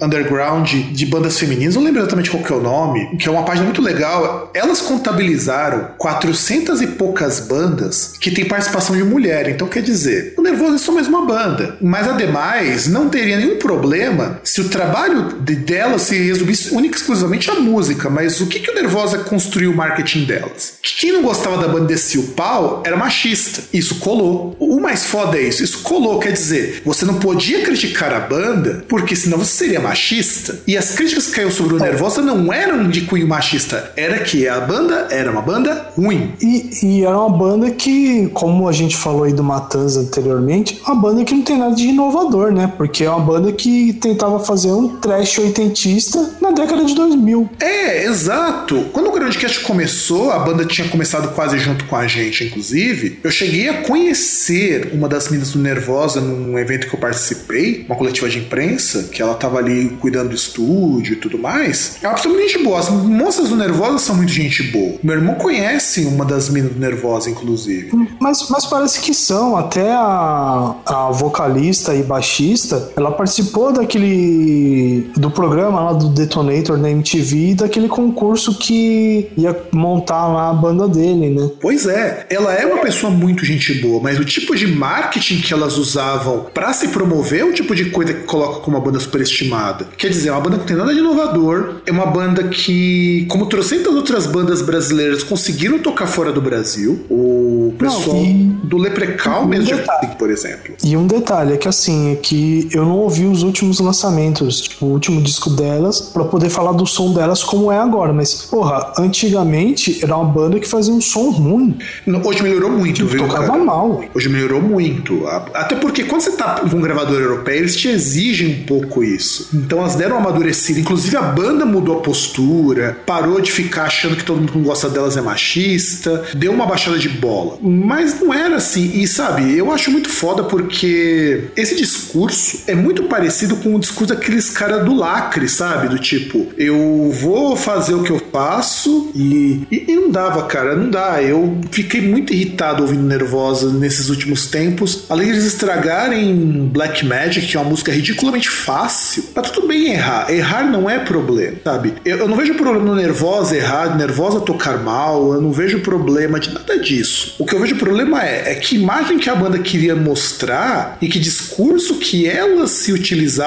Underground de bandas femininas, não lembro exatamente qual que é o nome, que é uma página muito legal. Elas contabilizaram 400 e poucas bandas que tem participação de mulher. Então quer dizer, o Nervoso é só mais uma banda. Mas ademais, não teria nenhum problema se o trabalho de delas se resumisse única e exclusivamente à música. Mas o que, que o Nervosa construiu o marketing delas? Que quem não gostava da banda descia o pau era machista. Isso colou. O mais foda é isso. Isso colou, quer dizer, você não podia criticar a banda, porque senão você seria machista. E as críticas que caiu sobre o Nervosa não eram de cunho machista, era que a banda era uma banda ruim. E, e era uma banda que, como a gente falou aí do Matanza anteriormente, uma banda que não tem nada de inovador, né? Porque é uma banda que tentava fazer um trash oitentista na década de 2000. É, exato. Quando o Groundcast começou, a banda tinha começado quase junto com a gente, inclusive. Eu cheguei a conhecer uma das meninas do Nervosa num evento que eu participei, uma coletiva de imprensa, que ela tava ali cuidando do estúdio e tudo mais. É uma pessoa muito gente boa. As moças do Nervosa são muito gente boa. Meu irmão conhece uma das meninas do Nervosa, inclusive. Mas, mas parece que são. Até a, a vocalista e baixista, ela participou daquele. do programa lá do Detonator na MTV, daquele concurso que ia montar lá a banda dele, né? Pois é, ela é uma pessoa muito gente boa, mas o tipo de marketing que elas usavam pra se promover é o tipo de coisa que coloca como uma banda superestimada. Quer dizer, é uma banda que não tem nada de inovador, é uma banda que, como trocentas outras bandas brasileiras, conseguiram tocar fora do Brasil. O pessoal e- do Leprechaun um mesmo, detalhe. por exemplo. E um detalhe é que assim, é que eu não ouvi os últimos últimos lançamentos, tipo, o último disco delas, para poder falar do som delas como é agora. Mas, porra, antigamente era uma banda que fazia um som ruim. Hoje melhorou muito, viu? Tocava cara? mal. Hoje melhorou muito. Até porque quando você tá com um gravador europeu, eles te exigem um pouco isso. Então elas deram uma amadurecida. Inclusive a banda mudou a postura, parou de ficar achando que todo mundo que gosta delas é machista, deu uma baixada de bola. Mas não era assim. E sabe, eu acho muito foda porque esse discurso é muito parecido com o discurso daqueles caras do lacre, sabe? Do tipo, eu vou fazer o que eu faço e, e, e não dava, cara, não dá. Eu fiquei muito irritado ouvindo Nervosa nesses últimos tempos. Além de eles estragarem Black Magic, que é uma música ridiculamente fácil, tá tudo bem errar. Errar não é problema, sabe? Eu, eu não vejo problema no Nervosa errar, Nervosa tocar mal, eu não vejo problema de nada disso. O que eu vejo problema é, é que imagem que a banda queria mostrar e que discurso que elas se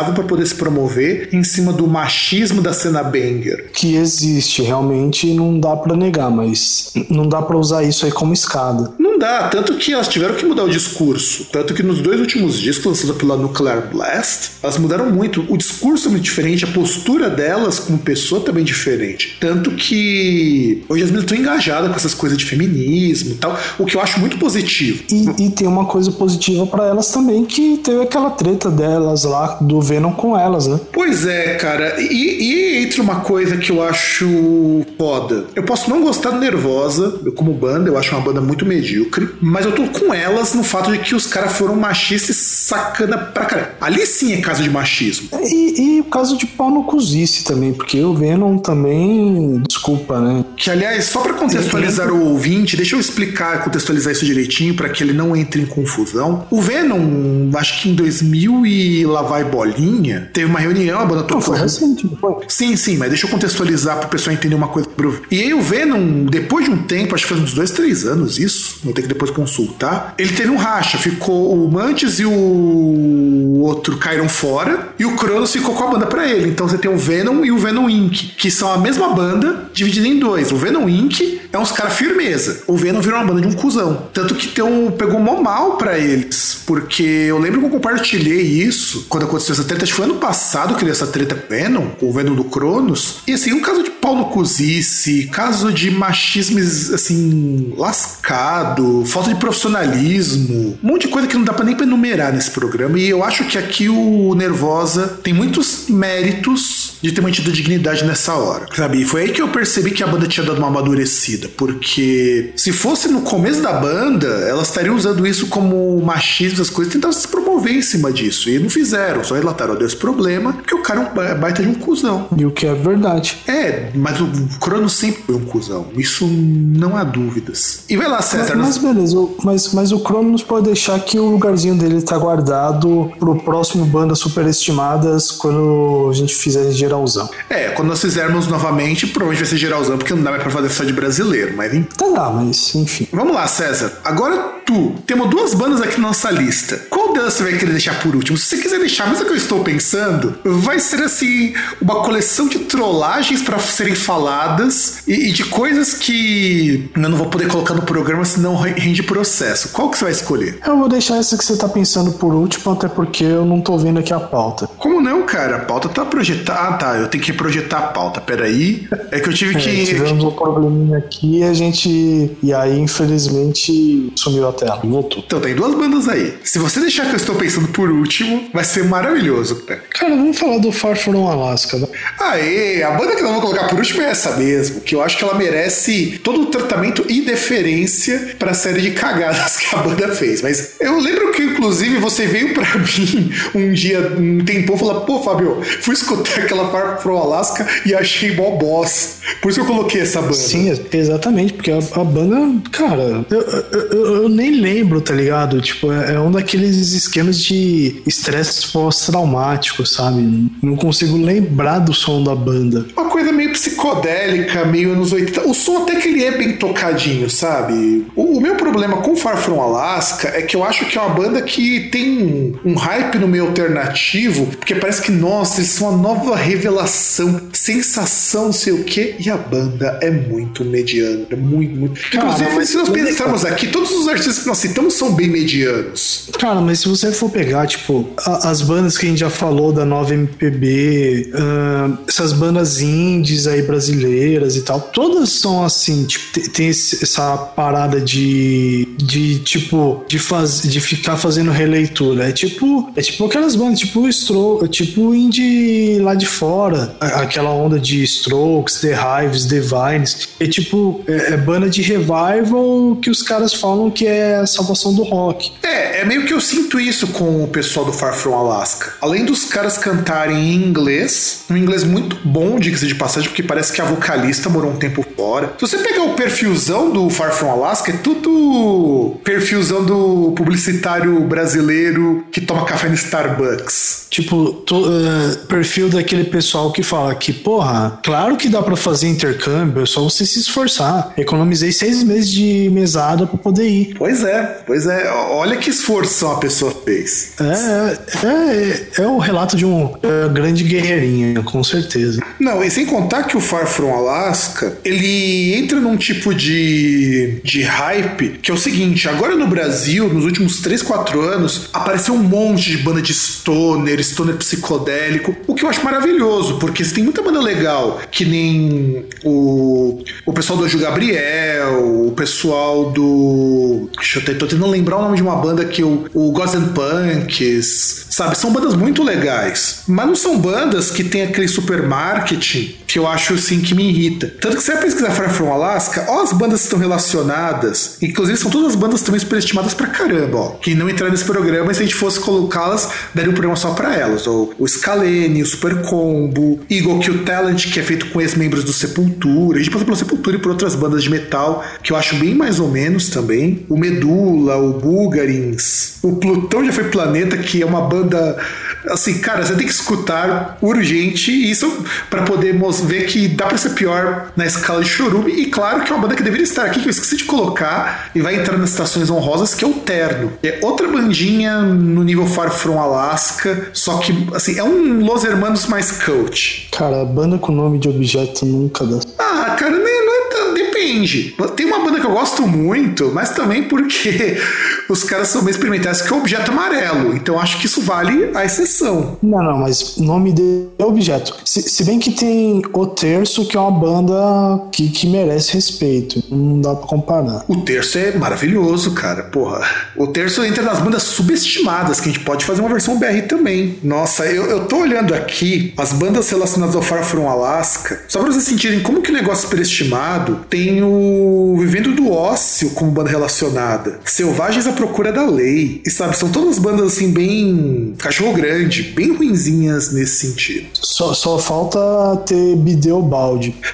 utilizavam para poder se promover em cima do machismo da cena banger. Que existe, realmente não dá para negar, mas não dá para usar isso aí como escada. Não dá, tanto que elas tiveram que mudar o discurso. Tanto que nos dois últimos discos lançados pela Nuclear Blast, elas mudaram muito. O discurso é muito diferente, a postura delas como pessoa também é diferente. Tanto que hoje as meninas estão engajadas com essas coisas de feminismo e tal, o que eu acho muito positivo. E, e tem uma coisa positiva para elas também, que teve aquela treta delas lá, do Venom com elas, né? Pois é, cara. E, e entre uma coisa que eu acho foda. Eu posso não gostar do Nervosa, eu como banda, eu acho uma banda muito medíocre, mas eu tô com elas no fato de que os caras foram machistas e sacana pra caralho. Ali sim é caso de machismo. E, e o caso de pau no cozice também, porque o Venom também, desculpa, né? Que aliás, só para contextualizar o ouvinte, deixa eu explicar, contextualizar isso direitinho para que ele não entre em confusão. O Venom, acho que em 2000 e lá vai bolinha, teve uma reunião, a banda tocou. Não, foi recente, foi? Sim, sim, mas deixa eu contextualizar pro pessoal entender uma coisa. E aí o Venom, depois de um tempo, acho que faz uns dois, três anos isso, vou ter que depois consultar, ele teve um racha, ficou o Mantis e o outro caíram fora, e o Cronos ficou com a banda pra ele. Então você tem o Venom e o Venom Inc., que são a mesma banda, dividida em dois. O Venom Inc. é uns caras firmeza. O Venom virou uma banda de um cuzão. Tanto que tem um, pegou mó mal pra eles, porque eu lembro que eu compartilhei isso quando aconteceu essa treta, acho que foi ano passado que deu essa treta com o Venom, com o Venom do Cronos. E assim, um caso de pau no cozice, caso de machismo, assim, lascado, falta de profissionalismo, um monte de coisa que não dá pra nem pra enumerar nesse programa. E eu acho que aqui o Nervosa tem muitos méritos de ter mantido dignidade nessa hora, sabe? E foi aí que eu percebi que a banda tinha dado uma amadurecida, porque se fosse no começo da banda, elas estariam usando isso como machismo, as coisas, tentando se promover em cima disso. E não fizeram, só relataram, deu esse problema, porque o cara é um baita de um cuzão. E o que é verdade. É, mas o Crono sempre foi um cuzão. Isso não há dúvidas. E vai lá, César. Mas, mas beleza, mas, mas o Cronos pode deixar que o lugarzinho dele tá guardado pro próximo Bandas Superestimadas quando a gente fizer geralzão. É, quando nós fizermos novamente, provavelmente vai ser geralzão, porque não dá mais pra fazer só de brasileiro, mas enfim. Tá lá, mas enfim. Vamos lá, César. Agora tu. Temos duas bandas aqui na nossa lista. Qual delas você vai querer deixar por último? Se você quiser deixar, mas é o que eu estou pensando, vai ser assim, uma coleção de trollagens pra serem faladas e, e de coisas que eu não vou poder colocar no programa, senão re- rende processo. Qual que você vai escolher? Eu vou deixar essa que você tá pensando por último, até porque eu não tô vendo aqui a pauta. Como não, cara? A pauta tá projetada. Ah, tá. Eu tenho que projetar a pauta. Peraí. É que eu tive É, que. tivemos um probleminha aqui e a gente. E aí, infelizmente, sumiu a tela. Voltou. Então, tem duas bandas aí. Se você deixar que eu estou pensando por último, vai ser maravilhoso, cara. Cara, vamos falar do Far From Alaska. né? Aê, a banda que nós vamos colocar por último é essa mesmo, que eu acho que ela merece todo o tratamento e deferência pra série de cagadas que a banda fez. Mas eu lembro que, inclusive, você veio pra mim um dia, um tempão, e falou: pô, Fábio, fui escutar aquela Far From Alaska e achei mó boss. Por isso que eu coloquei essa banda. Sim, ex- exatamente, porque a, a banda, cara, eu, eu- eu- eu nem lembro, tá ligado? Tipo, é, é um daqueles esquemas de estresse pós-traumático, sabe? Não consigo lembrar do som da banda. Uma coisa meio psicodélica, meio anos 80. O som até que ele é bem tocadinho, sabe? O, o meu problema com Far From Alaska é que eu acho que é uma banda que tem um hype no meio alternativo, porque parece que, nossa, eles são a nova revelação, sensação, não sei o quê. E a banda é muito mediana. É muito, muito. Cara, Inclusive, mas- se nós pensarmos aqui, todos os artistas que nós citamos são bem medianos. Cara, mas se você for pegar, tipo, a- as bandas que a gente já falou da nova MPB, ahn, essas bandas indies aí brasileiras e tal, todas são assim, tipo, te- tem esse- essa parada de, de tipo, de, faz, de ficar fazendo releitura. É tipo, é tipo aquelas bandas, tipo Stro, tipo indie lá de fora, aquela onda de Strokes, The Hives, The Vines. É tipo, é, é banda de revival que os caras falam que é a salvação do rock. É, é meio que eu sinto isso com o pessoal do Far From Alaska. Além dos caras cantarem em inglês, um inglês muito bom, diga-se de passagem, porque parece que a vocalista morou um tempo fora. Se você pegar o perfilzão do Far From Alaska, é tudo perfilzão do publicitário brasileiro que toma café no Starbucks. Tipo, to- eh, perfil daquele pessoal que fala que, porra, claro que dá pra fazer intercâmbio, é só você se esforçar. Economizei seis meses de mesada pra poder ir. Pois é, pois é. Olha que esforço a pessoa fez. É, é, é o relato de um eh, grande guerreirinho, com certeza. Não, e sem contar que o Far From Alaska, ele entra num tipo de, de hype que é o seguinte, agora no Brasil, nos últimos 3, 4 anos, apareceu um monte de banda de stoner, stoner psicodélico, o que eu acho maravilhoso, porque tem muita banda legal, que nem o, o pessoal do Anjo Gabriel, o pessoal do... Deixa eu ter, tô tentando lembrar o nome de uma banda que o, Ghost and Punks, sabe? São bandas muito legais, mas não são bandas que tem aquele super marketing que eu acho assim que me irrita. Tanto que você vai pesquisar Far From Alaska, ó as bandas que estão relacionadas, inclusive são todas as bandas também superestimadas pra caramba, ó, que não entraram nesse programa, se a gente fosse colocá-las, daria um programa só pra elas. O, o Scalene, o Super Combo, Eagle Kill Talent, que é feito com ex-membros do Sepultura, a gente passou pela Sepultura e por outras bandas de metal, que eu acho bem mais ou menos também. O Medula, o Bulgarins, o Plutão já foi Planeta, que é uma banda assim, cara, você tem que escutar urgente isso para poder ver que dá pra ser pior na escala de chorume. E claro que é uma banda que deveria estar aqui, que eu esqueci de colocar e vai entrar nas estações honrosas, que é o Terno. É outra bandinha no nível Far From Alaska, só que, assim, é um Los Hermanos mais coach. Cara, banda com nome de objeto nunca dá. Ah, cara, nem, não é tão- depende. Tem uma banda que eu gosto muito, mas também porque os caras são bem experimentais, que é o Objeto Amarelo. Então acho que isso vale a exceção. Não, não, mas nome dele é objeto. Se, se bem que tem O Terço, que é uma banda que, que merece respeito. Não dá pra comparar. O terço é maravilhoso, cara. Porra. O terço entra nas bandas subestimadas, que a gente pode fazer uma versão BR também. Nossa, eu, eu tô olhando aqui as bandas relacionadas ao Far From Alaska, só pra vocês sentirem como que o negócio é superestimado, tem o Vivendo do Ócio como banda relacionada. Selvagens à Procura da Lei. E sabe, são todas bandas assim, bem. cachorro grande, bem ruinzinhas nesse sentido. Só, só falta ter bideu balde.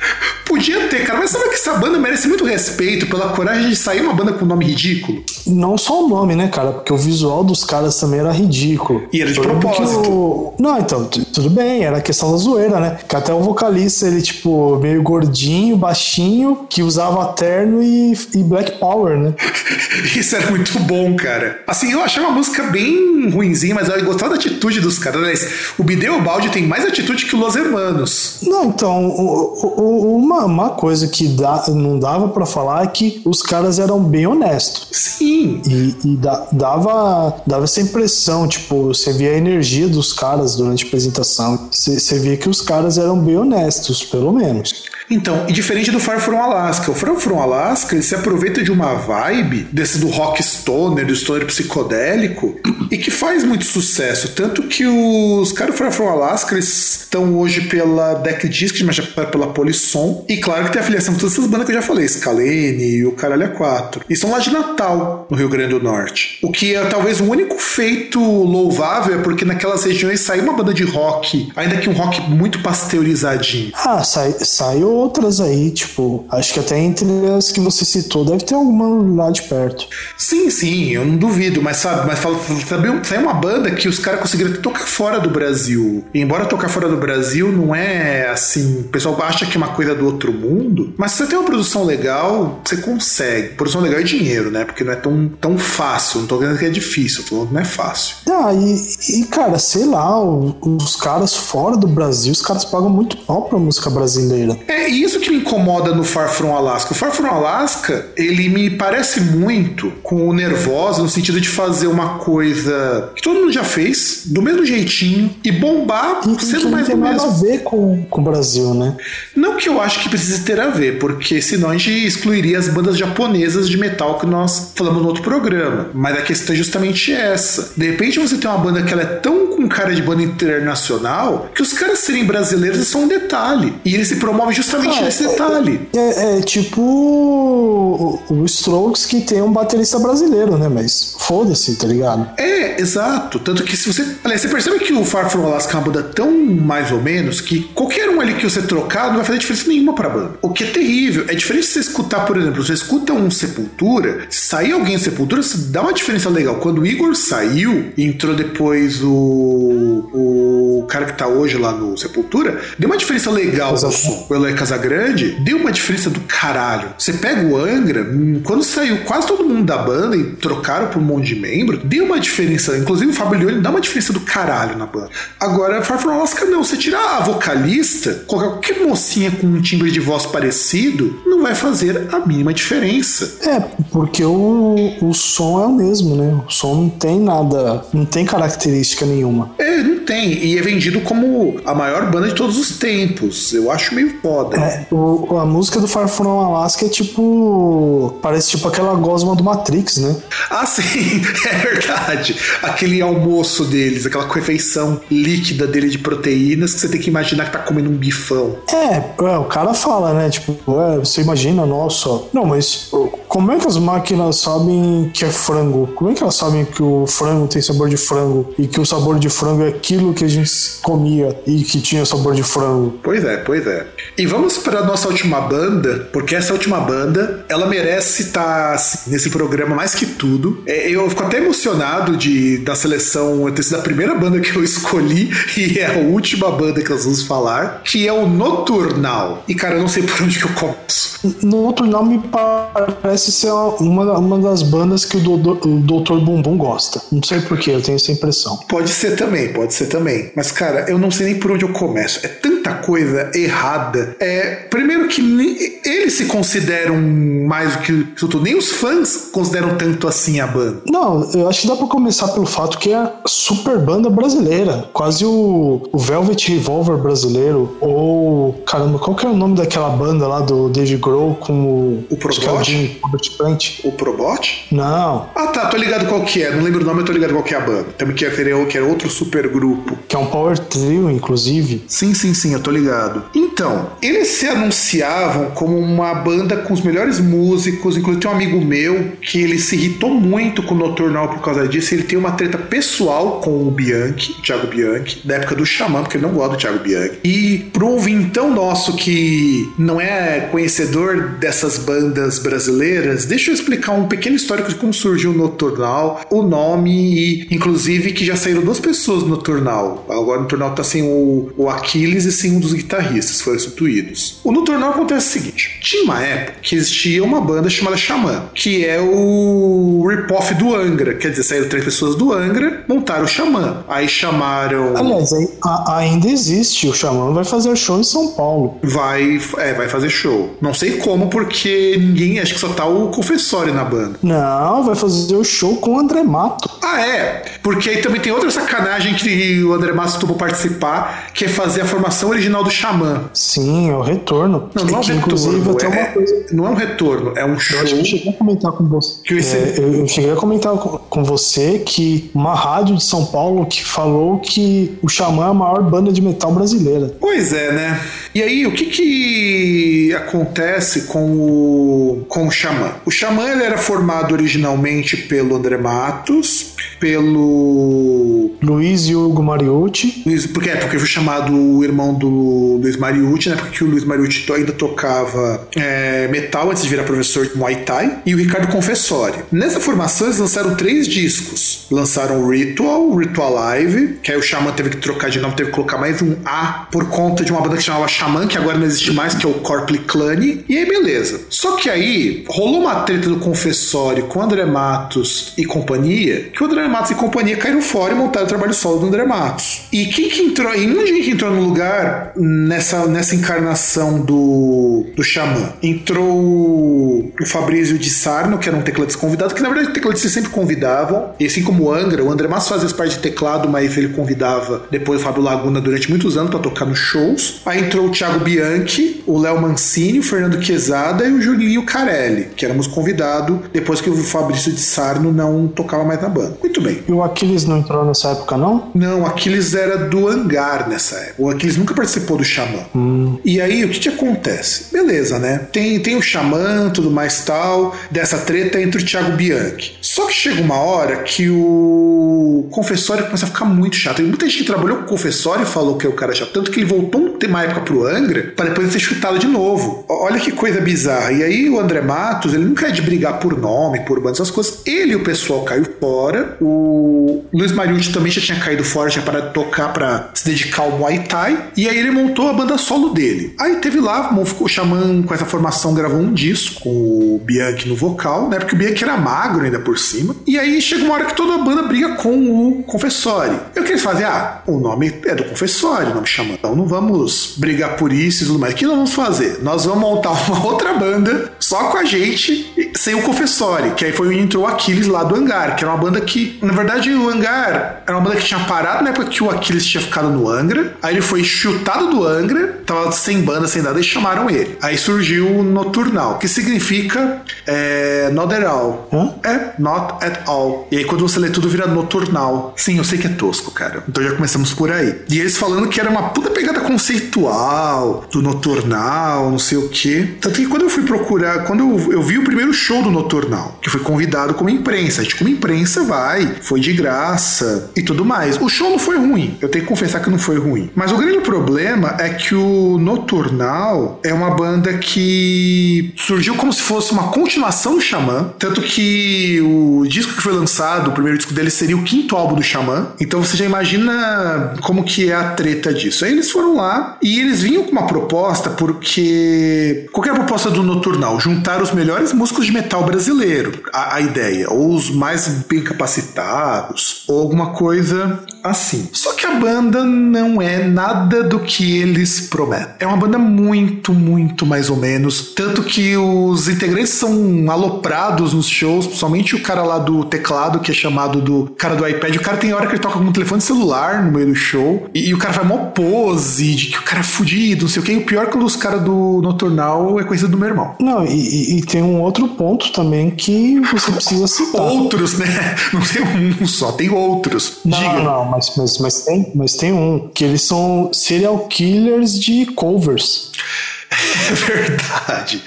Podia ter, cara, mas sabe que essa banda merece muito respeito pela coragem de sair uma banda com nome ridículo? Não só o nome, né, cara? Porque o visual dos caras também era ridículo. E era de propósito. o- Não, então, tu- tudo bem, era questão da zoeira, né? Que até o vocalista, ele, tipo, meio gordinho, baixinho, que usava terno e, e Black Power, né? Isso era muito bom, cara. Assim, eu achei uma música bem ruinzinha, mas eu gostava da atitude dos caras. Aliás, o Bideu Balde tem mais atitude que o Los Hermanos. Não, então, o- o- uma, uma coisa que dá, não dava pra falar é que os caras eram bem honestos. Sim. E, e da- dava, dava essa impressão, tipo, você via a energia dos caras durante a apresentação. Você via que os caras eram bem honestos, pelo menos. Então, e diferente do Far From Alaska, o Far From Alaska ele se aproveita de uma vibe desse do rock stoner, do stoner psicodélico, e que faz muito sucesso. Tanto que os caras do Far From Alaska estão hoje pela Deck Disc, mas já pela Polisson. E claro que tem afiliação com todas essas bandas que eu já falei, Scalene e o Caralho 4. E são lá de Natal, no Rio Grande do Norte. O que é talvez o único feito louvável é porque naquelas regiões saiu uma banda de rock, ainda que um rock muito pasteurizadinho. Ah, sai, saiu outras aí, tipo, acho que até entre as que você citou, deve ter alguma lá de perto. Sim, sim, eu não duvido, mas sabe, mas fala, sabe, é uma banda que os caras conseguiram tocar fora do Brasil. E embora tocar fora do Brasil não é assim, o pessoal acha que é uma coisa do outro mundo, mas se você tem uma produção legal, você consegue. Produção legal é dinheiro, né? Porque não é tão, tão fácil, não tô dizendo que é difícil, tô falando que não é fácil. Ah, e, e cara, sei lá, os caras fora do Brasil, os caras pagam muito pau pra música brasileira. É isso que me incomoda no Far From Alaska. O Far From Alaska, ele me parece muito com o Nervosa, no sentido de fazer uma coisa que todo mundo já fez, do mesmo jeitinho, e bombar E sendo não mais tem do nada mesmo. a ver com, com o Brasil, né? Não que eu acho que precise ter a ver, porque senão a gente excluiria as bandas japonesas de metal que nós falamos no outro programa. Mas a questão é justamente essa. De repente você tem uma banda que ela é tão com cara de banda internacional que os caras serem brasileiros é só um detalhe. E eles se promovem justamente Ah, nesse detalhe. É, é tipo o, o Strokes que tem um baterista brasileiro, né? Mas foda-se, tá ligado? É, exato. Tanto que se você. Aliás, você percebe que o Far From Alaska é banda tão mais ou menos que qualquer um ali que você trocar não vai fazer diferença nenhuma pra banda. O que é terrível. É diferente de você escutar, por exemplo, você escuta um Sepultura, se sair alguém do Sepultura, você dá uma diferença legal. Quando o Igor saiu entrou depois o. o cara que tá hoje lá no Sepultura, deu uma diferença legal som. O Casagrande deu uma diferença do caralho. Você pega o Angra, hum, quando saiu quase todo mundo da banda e trocaram por um monte de membro, deu uma diferença. Inclusive o Fábio Leone dá uma diferença do caralho na banda. Agora, Far From Alaska não. Você tirar a vocalista, qualquer mocinha com um timbre de voz parecido, não vai fazer a mínima diferença. É, porque o, o som é o mesmo, né? O som não tem nada, não tem característica nenhuma. É, não tem. E é vendido como a maior banda de todos os tempos. Eu acho meio foda. É, o- a música do Far From Alaska é tipo. Parece tipo aquela gosma do Matrix, né? Ah, sim, é verdade. Aquele almoço deles, aquela refeição líquida dele de proteínas que você tem que imaginar que tá comendo um bifão. É, é, o cara fala, né? Tipo, é, você imagina, nossa. Não, mas como é que as máquinas sabem que é frango? Como é que elas sabem que o frango tem sabor de frango? E que o sabor de frango é aquilo que a gente comia e que tinha sabor de frango? Pois é, pois é. E vamos para nossa última banda, porque essa última banda, ela merece estar assim, nesse programa mais que tudo. É, eu fico até emocionado de da seleção ter sido a primeira banda que eu escolhi e é a última banda que nós vamos falar, que é o Noturnal. E cara, eu não sei por onde que eu começo. No outro nome parece ser uma, uma das bandas que o, do, o Dr. Bumbum gosta. Não sei porquê, eu tenho essa impressão. Pode ser também, pode ser também. Mas, cara, eu não sei nem por onde eu começo. É tanta coisa errada. É, primeiro que nem- eles se consideram mais do que tudo. Nem os fãs consideram tanto assim a banda. Não, eu acho que dá pra começar pelo fato que é super banda brasileira. Quase o, o Velvet Revolver brasileiro. Ou, caramba, qual que é o nome daquela banda lá do Dave Grohl com o. O que é o Probot? O Probot? Não, Ah, tá, tô ligado qual que é. Não lembro o nome, eu tô ligado qual que é a banda. Também que era, que era outro super grupo. que é um power trio, inclusive. Sim, sim, sim, eu tô ligado. Então, eles se anunciavam como uma banda com os melhores músicos. Inclusive, tem um amigo meu que ele se irritou muito com o Noturnal por causa disso. Ele tem uma treta pessoal com o Bianchi, o Thiago Bianchi, da época do Xamã, porque ele não gosta do Thiago Bianchi. E pro ouvintão nosso que não é conhecedor dessas bandas brasileiras, deixa eu explicar um pequeno histórico de como surgiu o Noturnal, o nome e, inclusive, que já saíram duas pessoas do Noturnal. Agora o Noturnal tá sem o, o Aquiles e sem um dos guitarristas, foram substituídos. O Noturnal acontece o seguinte: tinha uma época que existia uma banda chamada Xamã, que é o rip-off do Angra. Quer dizer, saíram três pessoas do Angra, montaram o Xamã. Aí chamaram. Aliás, aí, a- ainda existe. O Xamã vai fazer show em São Paulo. Vai, é, vai fazer show. Não sei como, porque ninguém. Acho que só tá o confessório na banda. Não, vai fazer o show com o André Mato. Ah, é? Porque aí também tem outra sacanagem que o André Massa tomou participar, que é fazer a formação original do Xamã. Sim, é o retorno. Não, não é um que, inclusive retorno. até uma É, coisa. não é um retorno, é um Eu acho que eu show. cheguei a comentar com você. Que esse- É, eu, cheguei a comentar com, você que uma rádio de São Paulo que falou que o Xamã é a maior banda de metal brasileira. Pois é, né? E aí, o que que acontece com o, com o Xamã? O Xamã ele era formado originalmente pelo André Matos, pelo Luiz e Hugo Mariucci. Luiz, porque é porque foi chamado o irmão do Luiz Mariucci, né? Porque o Luiz Mariucci ainda tocava é, metal antes de virar professor de Muay Thai, e o Ricardo Confessori. Nessa formação eles lançaram três discos. Lançaram Ritual, Ritual Live, que aí o Xamã teve que trocar de nome, teve que colocar mais um A por conta de uma banda que chamava Xamã, que agora não existe mais, que é o Corpli Clane. E aí beleza. Só que aí rolou uma treta do Confessori com André Matos e companhia, que o André Matos e companhia caíram fora e montaram o trabalho solo do André Matos. E quem que entrou? E muita gente entrou no lugar nessa, nessa encarnação do, do Xamã. Entrou o Fabrício de Sarno, que era um tecladista convidado, que na verdade tecladistas sempre convidavam. E assim como o Angra, o André Matos fazia as partes de teclado, mas ele convidava depois o Fábio Laguna durante muitos anos para tocar nos shows. Aí entrou o Thiago Bianchi, o Léo Mancini, o Fernando Quezada e o Julinho Carelli, que éramos convidados depois que o Fabrício de Sarno não tocava mais na banda. Muito bem. E o Aquiles não entrou nessa época, não? Não, o Aquiles era do hangar nessa época. O Aquiles nunca participou do Xamã. E aí, o que que acontece? Beleza, né? Tem, tem o Xamã, tudo mais tal, dessa treta entre o Thiago Bianchi. Só que chega uma hora que o confessório começa a ficar muito chato. E muita gente que trabalhou com o confessório falou que é o cara chato. Tanto que ele voltou uma época pro Angra para depois ser chutado de novo. Olha que coisa bizarra. E aí o André Matos, ele nunca é de brigar por nome, por banda, essas coisas. Ele e o pessoal caiu fora. O Luiz Mariucci também já tinha caído fora, já parado de tocar para se dedicar ao Muay Thai. E aí ele montou a banda solo dele. Aí teve lá, ficou Xamã com essa formação, gravou um disco com o Bianchi no vocal, né? Porque o Bianchi era magro ainda por cima. E aí chega uma hora que toda a banda briga com o Confessori. E o que eles fazem? Ah, o nome é do Confessori, o nome Xamã. Então não vamos brigar por isso e tudo mais. O que nós vamos fazer? Nós vamos montar uma outra banda só com a gente, sem o Confessori, que aí foi onde entrou o Aquiles lá do Hangar, que era uma banda que, na verdade, o Hangar era uma banda que tinha parado na época que o Aquiles tinha ficado no Angra. Aí ele foi chutado do Angra, tava sem banda, sem nada, e chamaram ele. Aí surgiu o Noturnal, que significa é, Not at all. Hã? Not at all. E aí quando você lê tudo vira Noturnal. Sim, eu sei que é tosco, cara. Então já começamos por aí. E eles falando que era uma puta pegada conceitual do Noturnal, não sei o quê. Tanto que quando eu fui procurar, quando eu, eu vi o primeiro show do Noturnal, que foi convidado como imprensa, a gente como imprensa vai, foi de graça e tudo mais. O show não foi ruim, eu tenho que confessar que não foi ruim. Mas o grande problema é que o Noturnal é uma banda que surgiu como se fosse uma continuação do Xamã, tanto que o disco que foi lançado, o primeiro disco dele seria o quinto álbum do Xamã. Então você já imagina como que é a treta disso. Aí eles foram lá e eles vinham com uma proposta porque qual a proposta do Noturnal? Juntar os melhores músicos de metal brasileiro, a, a ideia, ou os mais bem capacitados, ou alguma coisa assim. Só que a banda não é nada do que eles prometem. É uma banda muito, muito mais ou menos. Tanto que os integrantes são aloprados nos shows, principalmente o cara lá do teclado, que é chamado do cara do iPad. O cara tem hora que ele toca com um telefone celular no meio do show. E, e o cara vai mó pose de que o cara é fudido, não sei o que. E o pior é que os caras do Noturnal é conhecido do meu irmão. Não, e, e- e tem um outro ponto também que você precisa citar. Outros, né? Não tem um só, tem outros. Não, Diga. não, mas, mas, mas, tem, mas tem um, que eles são serial killers de covers. É verdade.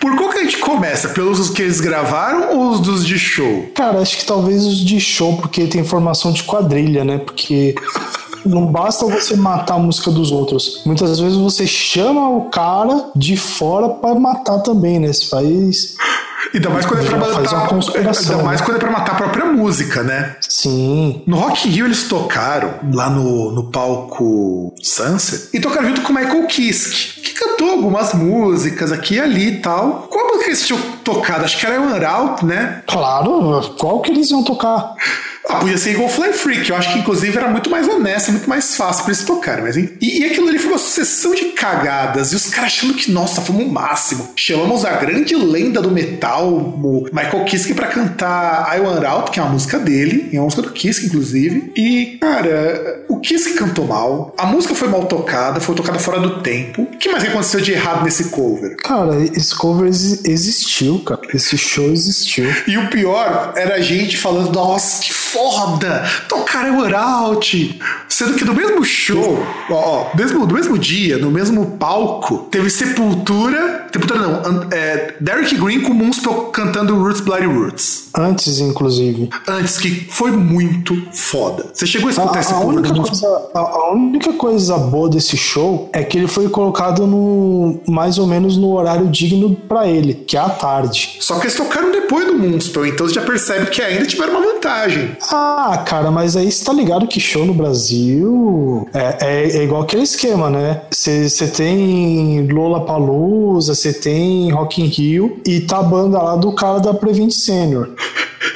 Por qual que a gente começa? Pelos que eles gravaram ou os dos de show? Cara, acho que talvez os de show, porque tem formação de quadrilha, né? Porque não basta você matar a música dos outros. Muitas vezes você chama o cara de fora pra matar também, né? Você faz. Ainda mais quando é pra faz uma matar. conspiração, Ainda mais né? quando é pra matar a própria música, né? Sim. No Rock in Rio eles tocaram lá no, no palco Sunset e tocaram junto com o Michael Kiske, que cantou algumas músicas aqui e ali e tal. Qual música eles tinham tocado? Acho que era One Out, né? Claro, qual que eles iam tocar? Ah, podia ser igual Fly Freak, eu acho que inclusive era muito mais honesto, muito mais fácil pra eles tocarem, mas? E, e aquilo ali foi uma sucessão de cagadas, e os caras achando que, nossa, fomos o máximo. Chamamos a grande lenda do metal, o Michael Kiske, pra cantar I Want Out, que é uma música dele, é uma música do Kiske, inclusive. E, cara, o Kiske cantou mal, a música foi mal tocada, foi tocada fora do tempo. O que mais aconteceu de errado nesse cover? Cara, esse cover exi- existiu, cara. Esse show existiu. E o pior era a gente falando, nossa, que foda! Tocaram o Out! Sendo que no mesmo show, ó, ó, mesmo, no mesmo dia, no mesmo palco, teve Sepultura Temputânia não. É, Derek Green com Moonspell cantando Roots Bloody Roots. Antes, inclusive. Antes, que foi muito foda. Você chegou a escutar esse A, a, cover única do coisa, a, a única coisa boa desse show é que ele foi colocado no mais ou menos no horário digno pra ele, que é à tarde. Só que eles tocaram depois do Moonspell, então você já percebe que ainda tiveram uma vantagem. Ah, cara, mas aí você tá ligado que show no Brasil é, é, é igual aquele esquema, né? Você tem Lola Palusa, você tem Rock in Rio e tá a banda lá do cara da Prevent Senior.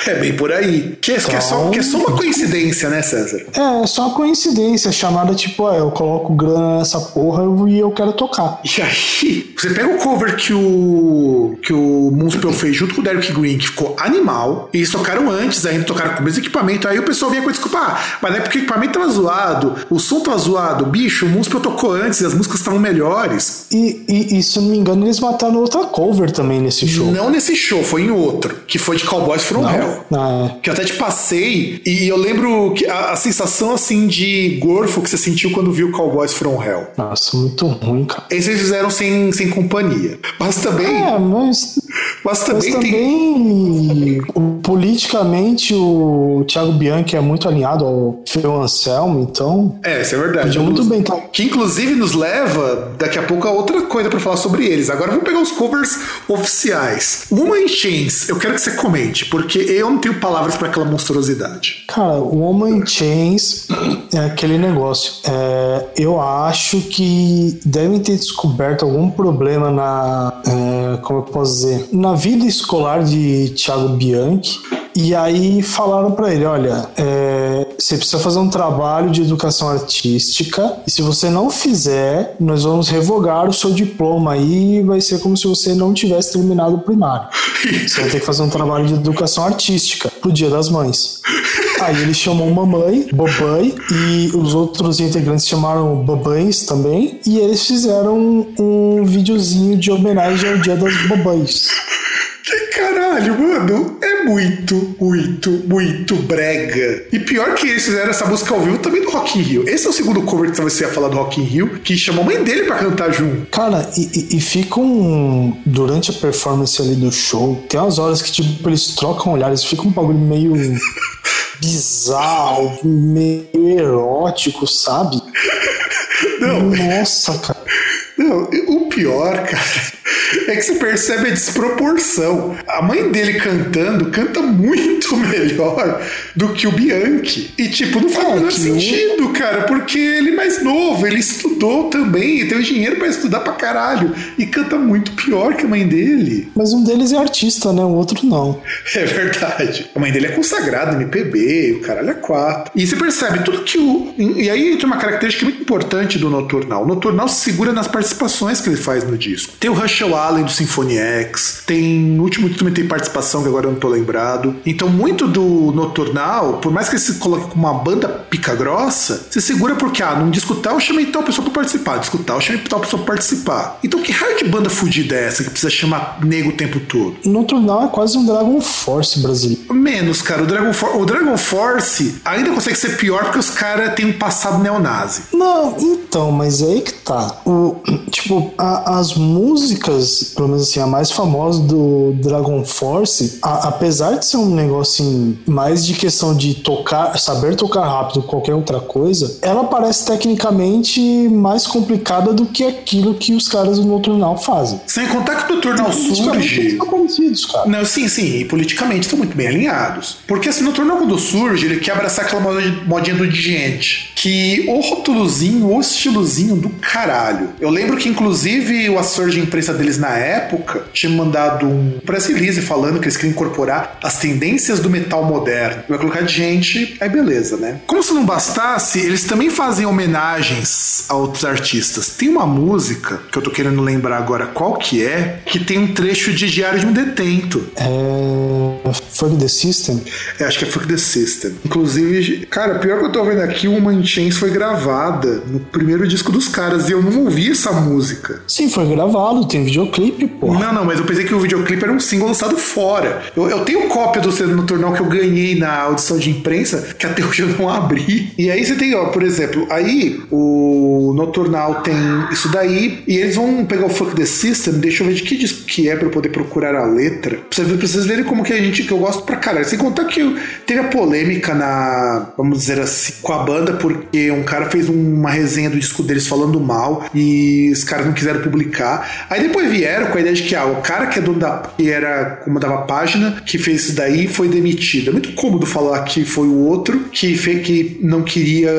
É bem por aí. Que, é- que é, só, que é só uma coincidência, né, César? É, é só uma coincidência, chamada tipo, ah, eu coloco grana nessa porra e eu quero tocar. E aí, você pega o cover que o que o Moonspell fez junto com o Derek Green, que ficou animal, e eles tocaram antes, ainda tocaram com o mesmo equipamento, aí o pessoal vinha com desculpa, ah, mas é porque o equipamento tava zoado, o som tava zoado, bicho, o Moonspell tocou antes, as músicas estavam melhores. E, e, e, se eu não me engano, eles mataram outra cover também nesse show. Não nesse show, foi em outro, que foi de Cowboys From Hell. Ah, Que eu até te passei, e eu lembro que a, a sensação assim de gorfo que você sentiu quando viu Cowboys From Hell. é. Nossa, muito ruim, cara. Esse eles fizeram sem, sem companhia. Mas também. É, mas, Mas mas também, tem. também o- politicamente o Thiago Bianchi é muito alinhado ao Phil Anselmo, então É, isso é verdade. podia muito bem tá. Que inclusive nos leva daqui a pouco a outra coisa pra falar sobre eles. Agora vamos pegar os covers oficiais. Uma em Chains, eu quero que você comente, porque eu não tenho palavras pra aquela monstruosidade. Cara, o Woman in Chains é aquele negócio. É, eu acho que devem ter descoberto algum problema na. é, como eu posso dizer? Na vida escolar de Thiago Bianchi. E aí falaram pra ele: olha, é, você precisa fazer um trabalho de educação artística. E se você não fizer, nós vamos revogar o seu diploma aí vai ser como se você não tivesse terminado o primário. Você vai ter que fazer um trabalho de educação artística pro Dia das Mães. Aí ele chamou mamãe, babai, e os outros integrantes chamaram babães também. E eles fizeram um, um videozinho de homenagem ao Dia das Babães. Que caralho, mano. É muito, muito, muito brega. E pior que eles fizeram essa música ao vivo também do Rock in Rio. Esse é o segundo cover que você ia falar do Rock in Rio, que chamou a mãe dele pra cantar junto. Cara, e, e, e ficam. Durante a performance ali do show, tem umas horas que, tipo, eles trocam olhares, fica um bagulho meio. bizarro, meio erótico, sabe? Não. Nossa, cara. Não, o pior, cara, é que você percebe a desproporção. A mãe dele cantando canta muito melhor do que o Bianchi. E, tipo, não faz o menor sentido, cara, porque ele é mais novo, ele estudou também, tem o dinheiro pra estudar pra caralho. E canta muito pior que a mãe dele. Mas um deles é artista, né? O outro não. É verdade. A mãe dele é consagrada, MPB, o caralho é quatro. E você percebe tudo que o. E aí entra uma característica muito importante do Noturnal. O Noturnal se segura nas participações que ele faz no disco. Tem o Russell Allen do Symphony X, tem. No último também tem participação, que agora eu não tô lembrado. Então, muito do Noturnal, por mais que ele se coloque com uma banda pica grossa, se segura porque, ah, num disco tal eu chamei tal pessoa pra participar, disco tal eu chamei tal pessoa pra participar. Então, que raio de banda fudida é essa que precisa chamar nego o tempo todo? Noturnal é quase um Dragon Force brasileiro. Menos, cara. O Dragon, For- o Dragon Force ainda consegue ser pior porque os caras têm um passado neonazi. Não, então, mas é aí que tá. O, tipo, a- as músicas, pelo menos assim, a mais famosa do Dragon Force, a- apesar de ser um negócio assim, mais de questão de tocar, saber tocar rápido qualquer outra coisa, ela parece tecnicamente mais complicada do que aquilo que os caras do Noturnal fazem. Sem contar que o Noturnal eles surge. parecidos, cara. Não, sim, sim, e politicamente estão muito bem alinhados. Porque assim, no Noturnal quando surge, ele quer abraçar aquela mod- modinha do digente. Que o rótulozinho, o estilozinho do caralho. Eu lembro que, inclusive, o assessor de imprensa deles na época tinha mandado um press release falando que eles queriam incorporar as tendências do metal moderno. Vai colocar gente, aí beleza, né? Como se não bastasse, eles também fazem homenagens a outros artistas. Tem uma música, que eu tô querendo lembrar agora qual que é, que tem um trecho de Diário de um Detento. É. Fuck the System. É, acho que é Fuck the System. Inclusive, cara, pior que eu tô vendo aqui, uma in Chains foi gravada no primeiro disco dos caras Brasil, eu não ouvi essa música. Sim, foi gravado, tem videoclipe, pô. Não, não, mas eu pensei que o videoclipe era um single lançado fora. Eu, eu tenho cópia do CD Noturnal que eu ganhei na audição de imprensa, que até hoje eu não abri. E aí você tem, ó, por exemplo, aí o Noturnal tem isso daí, e eles vão pegar o Fuck the System, deixa eu ver de que disco que é pra eu poder procurar a letra. Pra vocês, pra vocês verem como que a gente, que eu gosto pra caralho. Sem contar que teve a polêmica na, vamos dizer assim, com a banda, porque um cara fez uma resenha do disco deles falando mal, e os caras não quiseram publicar. Aí depois vieram com a ideia de que, ah, o cara que é dono da, que era, comandava a página, que fez isso daí, foi demitido. É muito cômodo falar que foi o outro que, fez, que não queria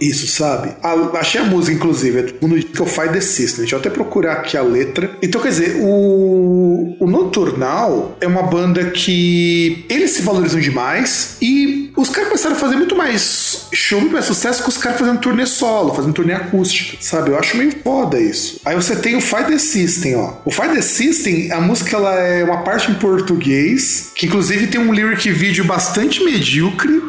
isso, sabe? A, achei a música, inclusive, é um que eu Fight the System. Deixa eu até procurar aqui a letra. Então, quer dizer, o, o Nocturnal é uma banda que eles se valorizam demais e os caras começaram a fazer muito mais show, muito mais sucesso com os caras fazendo turnê solo, fazendo turnê acústica, sabe? Eu acho meio foda isso. Aí você tem o Fight the System, ó. O Fight the System, a música ela é uma parte em português, que inclusive tem um lyric vídeo bastante medíocre.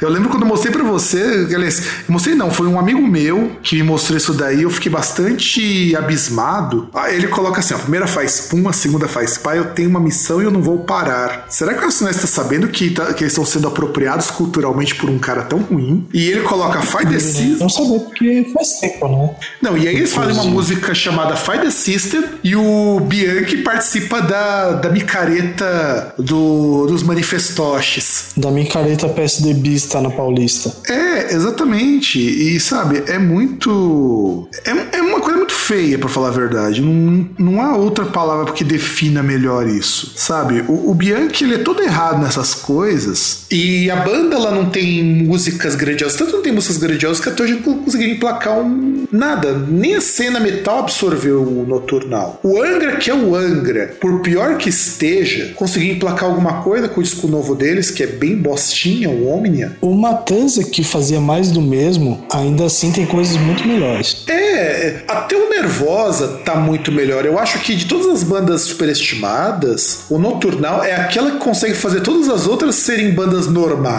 Eu lembro quando eu mostrei para você, aliás, eu mostrei não, foi um amigo meu que me mostrou isso daí, eu fiquei bastante abismado. Ele coloca assim, a primeira faz pum, a segunda faz pá, eu tenho uma missão e eu não vou parar. Será que o Nacional está sabendo que, tá, que eles estão sendo apropriados culturalmente por um cara tão ruim? E ele coloca Fight the System. Não saber porque faz tempo, né? Não, e aí eles fazem uma música chamada Fight the System e o Bianchi participa da, da micareta do, dos manifestoches. Da micareta PSDBista na Paulista. É, exatamente. E sabe, é muito. É, é uma coisa muito feia, para falar a verdade. Não, não há outra palavra que defina melhor isso, sabe? O, o Bianchi, ele é todo errado nessas coisas. E a banda, ela não tem músicas grandiosas. Tanto não tem músicas grandiosas que até hoje não conseguiram emplacar um. Nada. Nem a cena metal absorveu o Noturnal. O Angra, que é o Angra, por pior que esteja, conseguiu emplacar alguma coisa com o disco novo deles, que é bem bostinha, o Omnia. O Matanza, que fazia mais do mesmo, ainda assim tem coisas muito melhores. É, até o Nervosa tá muito melhor. Eu acho que de todas as bandas superestimadas, o Nocturnal é aquela que consegue fazer todas as outras serem bandas normais,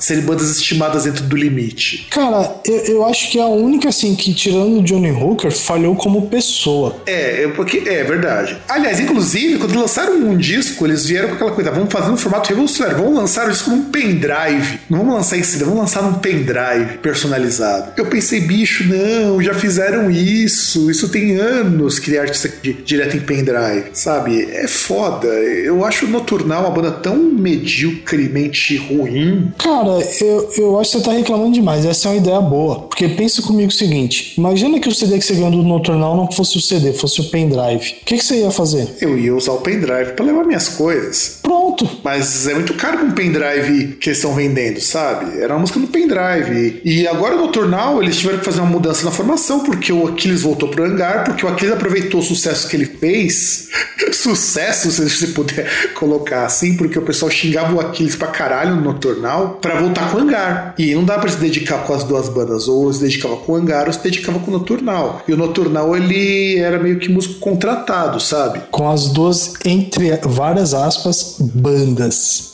serem bandas estimadas dentro do limite. Cara, eu, eu acho que é a única, assim, que tirando o Johnny Hooker, falhou como pessoa. É, é porque é verdade. Aliás, inclusive, quando lançaram um disco, eles vieram com aquela coisa, vamos fazer um formato revolucionário, vamos lançar o disco num pendrive. Não vamos lançar em CD, vamos lançar num pendrive personalizado. Eu pensei, bicho, não, já fizeram isso. Isso tem anos criar artista de, direto em pendrive, sabe? É foda. Eu acho o Noturnal uma banda tão mediocremente ruim. Cara, eu, eu acho que você tá reclamando demais. Essa é uma ideia boa. Porque pensa comigo o seguinte: imagina que o CD que você ganhou do Noturnal não fosse o CD, fosse o pendrive. O que, que você ia fazer? Eu ia usar o pendrive para levar minhas coisas. Pronto. Mas é muito caro com um pendrive que eles estão vendendo, sabe? Era uma música no pendrive. E agora no Noturnal eles tiveram que fazer uma mudança na formação, porque o Aquiles voltou pro hangar, porque o Aquiles aproveitou o sucesso que ele fez. sucesso, se você puder colocar assim, porque o pessoal xingava o Aquiles pra caralho no Noturnal pra voltar com o hangar. E não dá pra se dedicar com as duas bandas, ou se dedicava com o hangar ou se dedicava com o Noturnal. E o Noturnal ele era meio que músico contratado, sabe? Com as duas, entre várias aspas, bandas.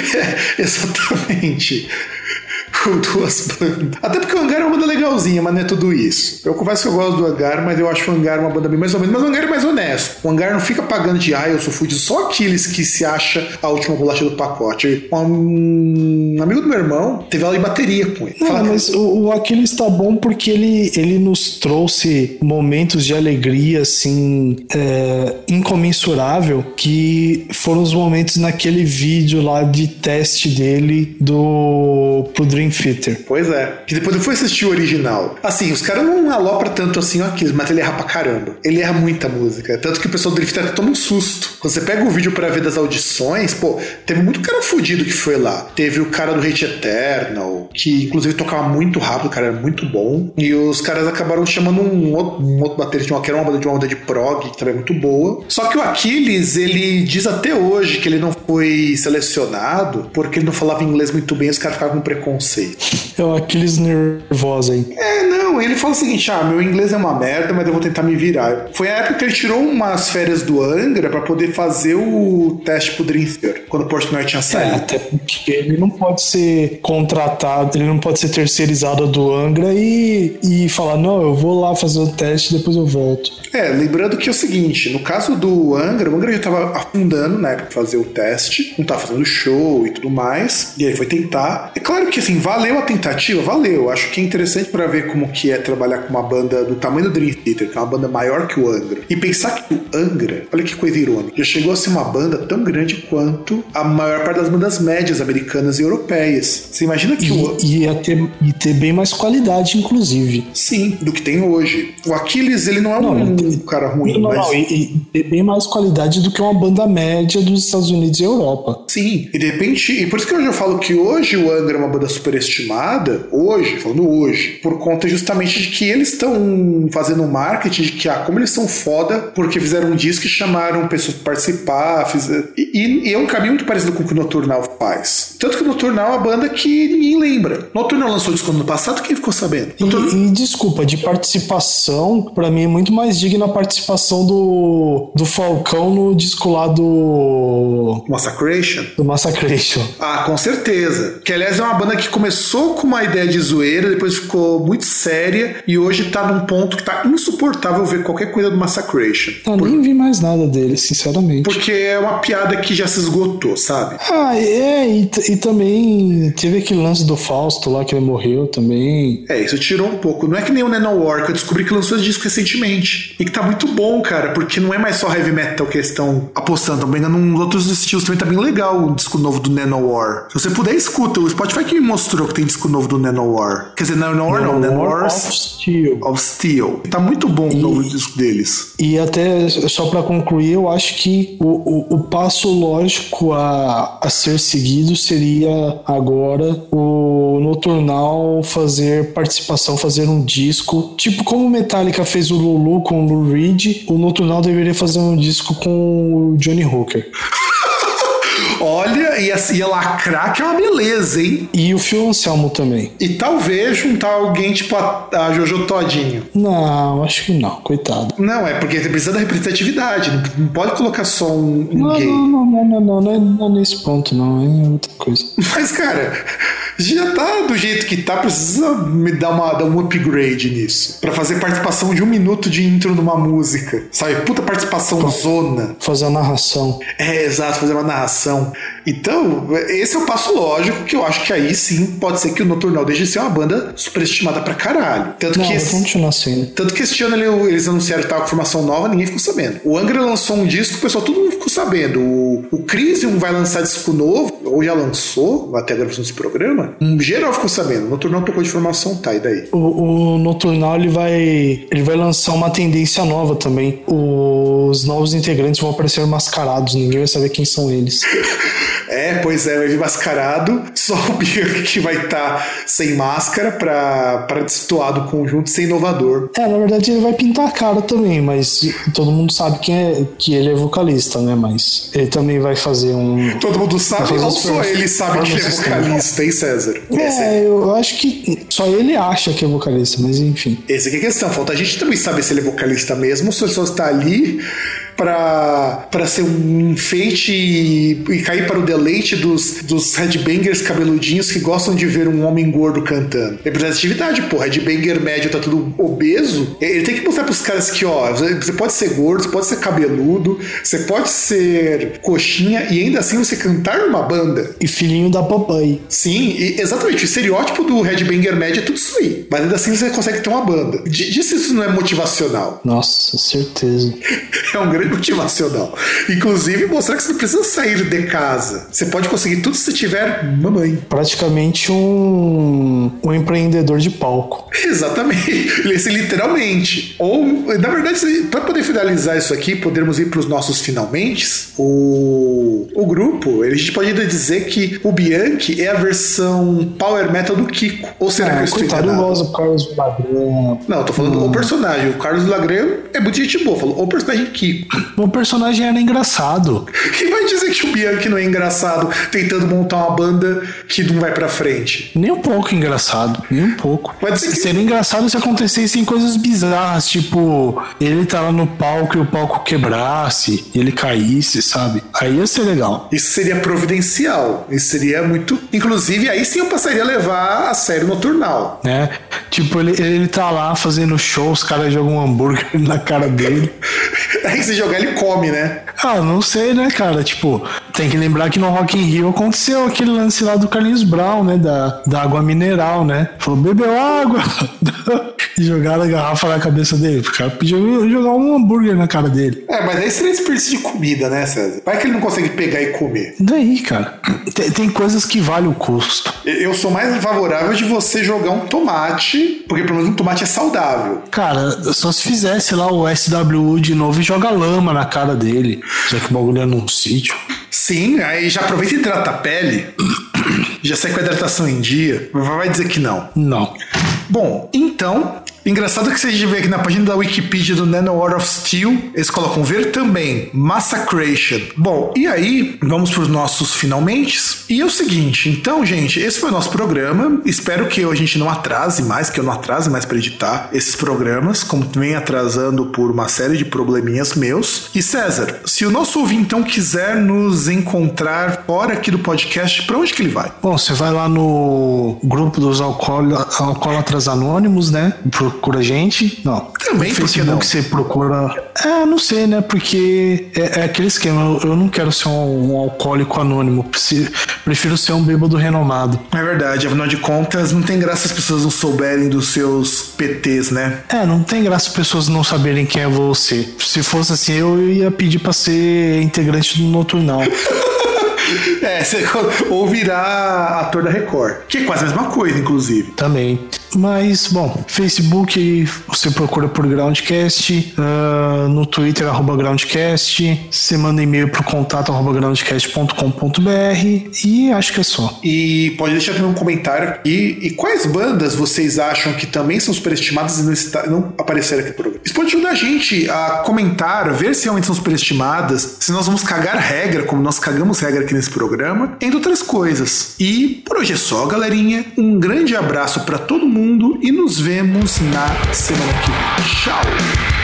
Exatamente. Com duas bandas. Até porque o Hangar é uma banda legalzinha, mas não é tudo isso. Eu confesso que eu gosto do Hangar, mas eu acho o Hangar uma banda bem mais ou menos. Mas o Hangar é mais honesto. O Hangar não fica pagando de ah, eu sou fudido. Só aqueles que se acha a última bolacha do pacote. Um amigo do meu irmão teve aula de bateria com ele. Não, Fala- mas o, o Aquiles tá bom porque ele, ele nos trouxe momentos de alegria, assim, é, incomensurável, que foram os momentos naquele vídeo lá de teste dele do pro Dream Theater. Pois é. Que depois eu fui assistir o original. Assim, os caras não alopram tanto assim o Aquiles, mas ele erra pra caramba. Ele erra muita música. Tanto que o pessoal do Drift até toma um susto. Quando você pega o vídeo pra ver das audições, pô, teve muito cara fudido que foi lá. Teve o cara do Hate Eternal, que inclusive tocava muito rápido, o cara era muito bom. E os caras acabaram chamando um outro, um outro baterista, que era uma banda de uma banda de prog, que também é muito boa. Só que o Aquiles, ele diz até hoje que ele não foi selecionado porque ele não falava inglês muito bem, os caras ficavam com preconceito. É o Aquiles nervoso aí. É, não, ele fala o seguinte: ah, meu inglês é uma merda, mas eu vou tentar me virar. Foi a época que ele tirou umas férias do Angra pra poder fazer o teste pro Dream Theater, quando o Portnoy tinha É, saído. até porque ele não pode ser contratado, ele não pode ser terceirizado do Angra e, e falar, não, eu vou lá fazer o teste depois eu volto. É, lembrando que é o seguinte, no caso do Angra, o Angra já tava afundando na época de fazer o teste, não tava fazendo show e tudo mais, e aí foi tentar. É claro que assim, valeu a tentativa, valeu. Acho que é interessante pra ver como que é trabalhar com uma banda do tamanho do Dream Theater, que é uma banda maior que o Angra. E pensar que o Angra, olha que coisa irônica, já chegou a ser uma banda tão grande quanto a maior parte das bandas médias americanas e europeias. Você imagina que o E, e, ia ter, e ter bem mais qualidade, inclusive. Sim, do que tem hoje. O Aquiles, ele não é Não, um ele- cara ruim, não, mas. não, e, e ter bem mais qualidade do que uma banda média dos Estados Unidos e Europa. Sim, e de repente, e por isso que eu já falo que hoje o Angra é uma banda superestimada, hoje, falando hoje, por conta justamente de que eles estão fazendo um marketing de que, ah, como eles são foda, porque fizeram um disco e chamaram pessoas pra participar, fizeram... E, e- é um caminho muito parecido com o que o Noturnal faz. Tanto que o Noturnal é uma banda que ninguém lembra. Noturnal lançou disco no ano passado, quem ficou sabendo? Noturnal- E, e, desculpa, de participação, pra mim é muito mais digna a participação do, do Falcão no disco lá do, Massacration? do Massacration. Ah, com certeza. Que aliás é uma banda que começou com uma ideia de zoeira, depois ficou muito séria e hoje tá num ponto que tá insuportável ver qualquer coisa do Massacration. Eu nem vi mais nada dele, sinceramente. Porque é uma piada que já se esgotou, sabe? Ah, é, e, e também teve aquele lance do Fausto lá que ele morreu também. É, isso tirou um pouco. Não é que nem o Nanowar, que eu descobri que lançou esse disco recentemente. E que tá muito bom, cara, porque não é mais só heavy metal que eles estão apostando, também nos outros estilos também tá bem legal o disco novo do Nanowar. Se você puder, escuta. O Spotify que me mostrou que tem disco novo do Nanowar. Quer dizer, Nanowar não, Nanowar of Steel. of Steel. Tá muito bom o novo disco deles. E até, só pra concluir, eu acho que o, o, o passo lógico a, a ser seguido seria agora o Noturnal fazer participação, fazer um disco. Tipo como o Metallica fez o Lulu com o Lou Reed, o Noturnal deveria fazer um disco com o Johnny Hooker. Olha, ia, ia lacrar que é uma beleza, hein? E o Phil Anselmo também. E talvez juntar alguém tipo a, a Jojo Todinho. Não, acho que não, coitado. Não, é porque precisa da representatividade. Não, pode colocar só um, um Não, gay. não, não, não, não, não, não é, não é nesse ponto, não, é outra coisa. Mas, cara, já tá do jeito que tá, precisa me dar, uma, dar um upgrade nisso. Pra fazer participação de um minuto de intro numa música. Sabe? Puta participação zona. Fazer a narração. É, exato, fazer uma narração. Então, esse é o passo lógico que eu acho que aí sim pode ser que o Noturnal deixe de ser uma banda superestimada pra caralho. Tanto Não, que esse, continuar sendo. tanto que este ano ele- eles anunciaram que tava com formação nova, ninguém ficou sabendo. O Angra lançou um disco, o pessoal todo mundo ficou sabendo. O, o Crisium vai lançar disco novo, ou já lançou, até a gravação desse programa. Um geral ficou sabendo. O Noturnal tocou de formação, tá, e daí? O, o Noturnal ele vai, ele vai lançar uma tendência nova também. Os novos integrantes vão aparecer mascarados, ninguém vai saber quem são eles. É, pois é, vai vir mascarado. Só o Bianchi que vai estar sem máscara pra, pra destoar do conjunto, ser inovador. É, na verdade ele vai pintar a cara também, mas todo mundo sabe quem é, que ele é vocalista, né? Mas ele também vai fazer um. Todo mundo sabe, ou só ele sabe que ele é vocalista, hein, César? É- É, eu acho que só ele acha que é vocalista, mas enfim. Essa aqui é a questão. Falta a gente também saber se ele é vocalista mesmo ou se ele só está ali pra, pra ser um enfeite e, e cair para o deleite dos, dos headbangers cabeludinhos que gostam de ver um homem gordo cantando. Representatividade, pô. Headbanger médio tá tudo obeso. Ele tem que mostrar pros caras que, ó, você pode ser gordo, você pode ser cabeludo, você pode ser coxinha e ainda assim você cantar numa banda. E filhinho da papai. Sim, e- exatamente. O estereótipo do headbanger médio é tudo isso aí. Mas ainda assim você consegue ter uma banda. Diz se isso não é motivacional. Nossa, certeza. É um grande motivacional. Inclusive, mostrar que você não precisa sair de casa. Você pode conseguir tudo se tiver mamãe. Praticamente um, um empreendedor de palco. Exatamente. Esse, literalmente. Ou, na verdade, para poder finalizar isso aqui, podermos ir para os nossos finalmente, o, o grupo, a gente pode dizer que o Bianchi é a versão power metal do Kiko. Ou será que eu Ah, estou coitado, enganado? do Carlos Villagrán. Não, eu tô falando o personagem. O Carlos Lagrange é muito gente boa. Falou o personagem Kiko. O personagem era engraçado. Quem vai dizer que o Bianchi não é engraçado tentando montar uma banda que não vai pra frente? Nem um pouco engraçado, nem um pouco. Pode ser que- Seria engraçado se acontecessem coisas bizarras, tipo, ele tá lá no palco e o palco quebrasse, e ele caísse, sabe? Aí ia ser legal. Isso seria providencial. Isso seria muito. Inclusive, aí sim eu passaria a levar a sério noturnal. Né? Tipo, ele, ele tá lá fazendo show, os caras jogam um hambúrguer na cara dele. Aí se jogar, ele come, né? Ah, não sei, né, cara? Tipo, tem que lembrar que no Rock in Rio aconteceu aquele lance lá do Carlinhos Brown, né? Da, da água mineral, né? Falou, bebeu água. e jogaram a garrafa na cabeça dele. O cara pediu jogar um hambúrguer na cara dele. É, mas aí seria desperdício de comida, né, César? Vai que ele não consegue pegar e comer. E daí, cara? Tem, tem coisas que valem o custo. Eu sou mais favorável de você jogar um tomate, porque pelo menos um tomate é saudável. Cara, só se fizesse lá o SWU de novo e joga lama na cara dele. Já que o bagulho é num sítio. Sim, aí já aproveita e hidrata a pele. Já sai com a hidratação em dia. Vai dizer que não. Não. Bom, então, engraçado que você vê aqui na página da Wikipedia do Nanowar of Steel, eles colocam ver também Massacration. Bom, e aí, vamos para os nossos finalmente. E é o seguinte, então, gente, esse foi o nosso programa. Espero que a gente não atrase mais, que eu não atrase mais para editar esses programas, como vem atrasando por uma série de probleminhas meus. E César, se o nosso ouvintão quiser nos encontrar fora aqui do podcast, para onde que ele vai? Bom, você vai lá no grupo dos alcoóla- alcoólatras anônimos, né? Procura a gente. Não. Também, no Facebook não? você procura. É, não sei, né? Porque é, é aquele esquema. Eu, eu não quero ser um, um alcoólico anônimo. Prefiro ser um bêbado renomado. É verdade, afinal de contas, não tem graça as pessoas não souberem dos seus PTs, né? É, não tem graça as pessoas não saberem quem é você. Se fosse assim, eu ia pedir pra ser integrante do Noturnal. É, ou virar ator da Record. Que é quase a mesma coisa, inclusive. Também. Mas, bom, Facebook você procura por Groundcast, ah, no Twitter, arroba Groundcast, você manda e-mail pro contato arroba groundcast.com.br e acho que é só. E pode deixar também um comentário aqui. E quais bandas vocês acham que também são superestimadas e não, apareceram aqui no programa? Isso pode ajudar a gente a comentar, ver se realmente são superestimadas, se nós vamos cagar regra, como nós cagamos regra aqui nesse programa, entre outras coisas. E por hoje é só, galerinha. Um grande abraço pra todo mundo e nos vemos na semana que vem. Tchau!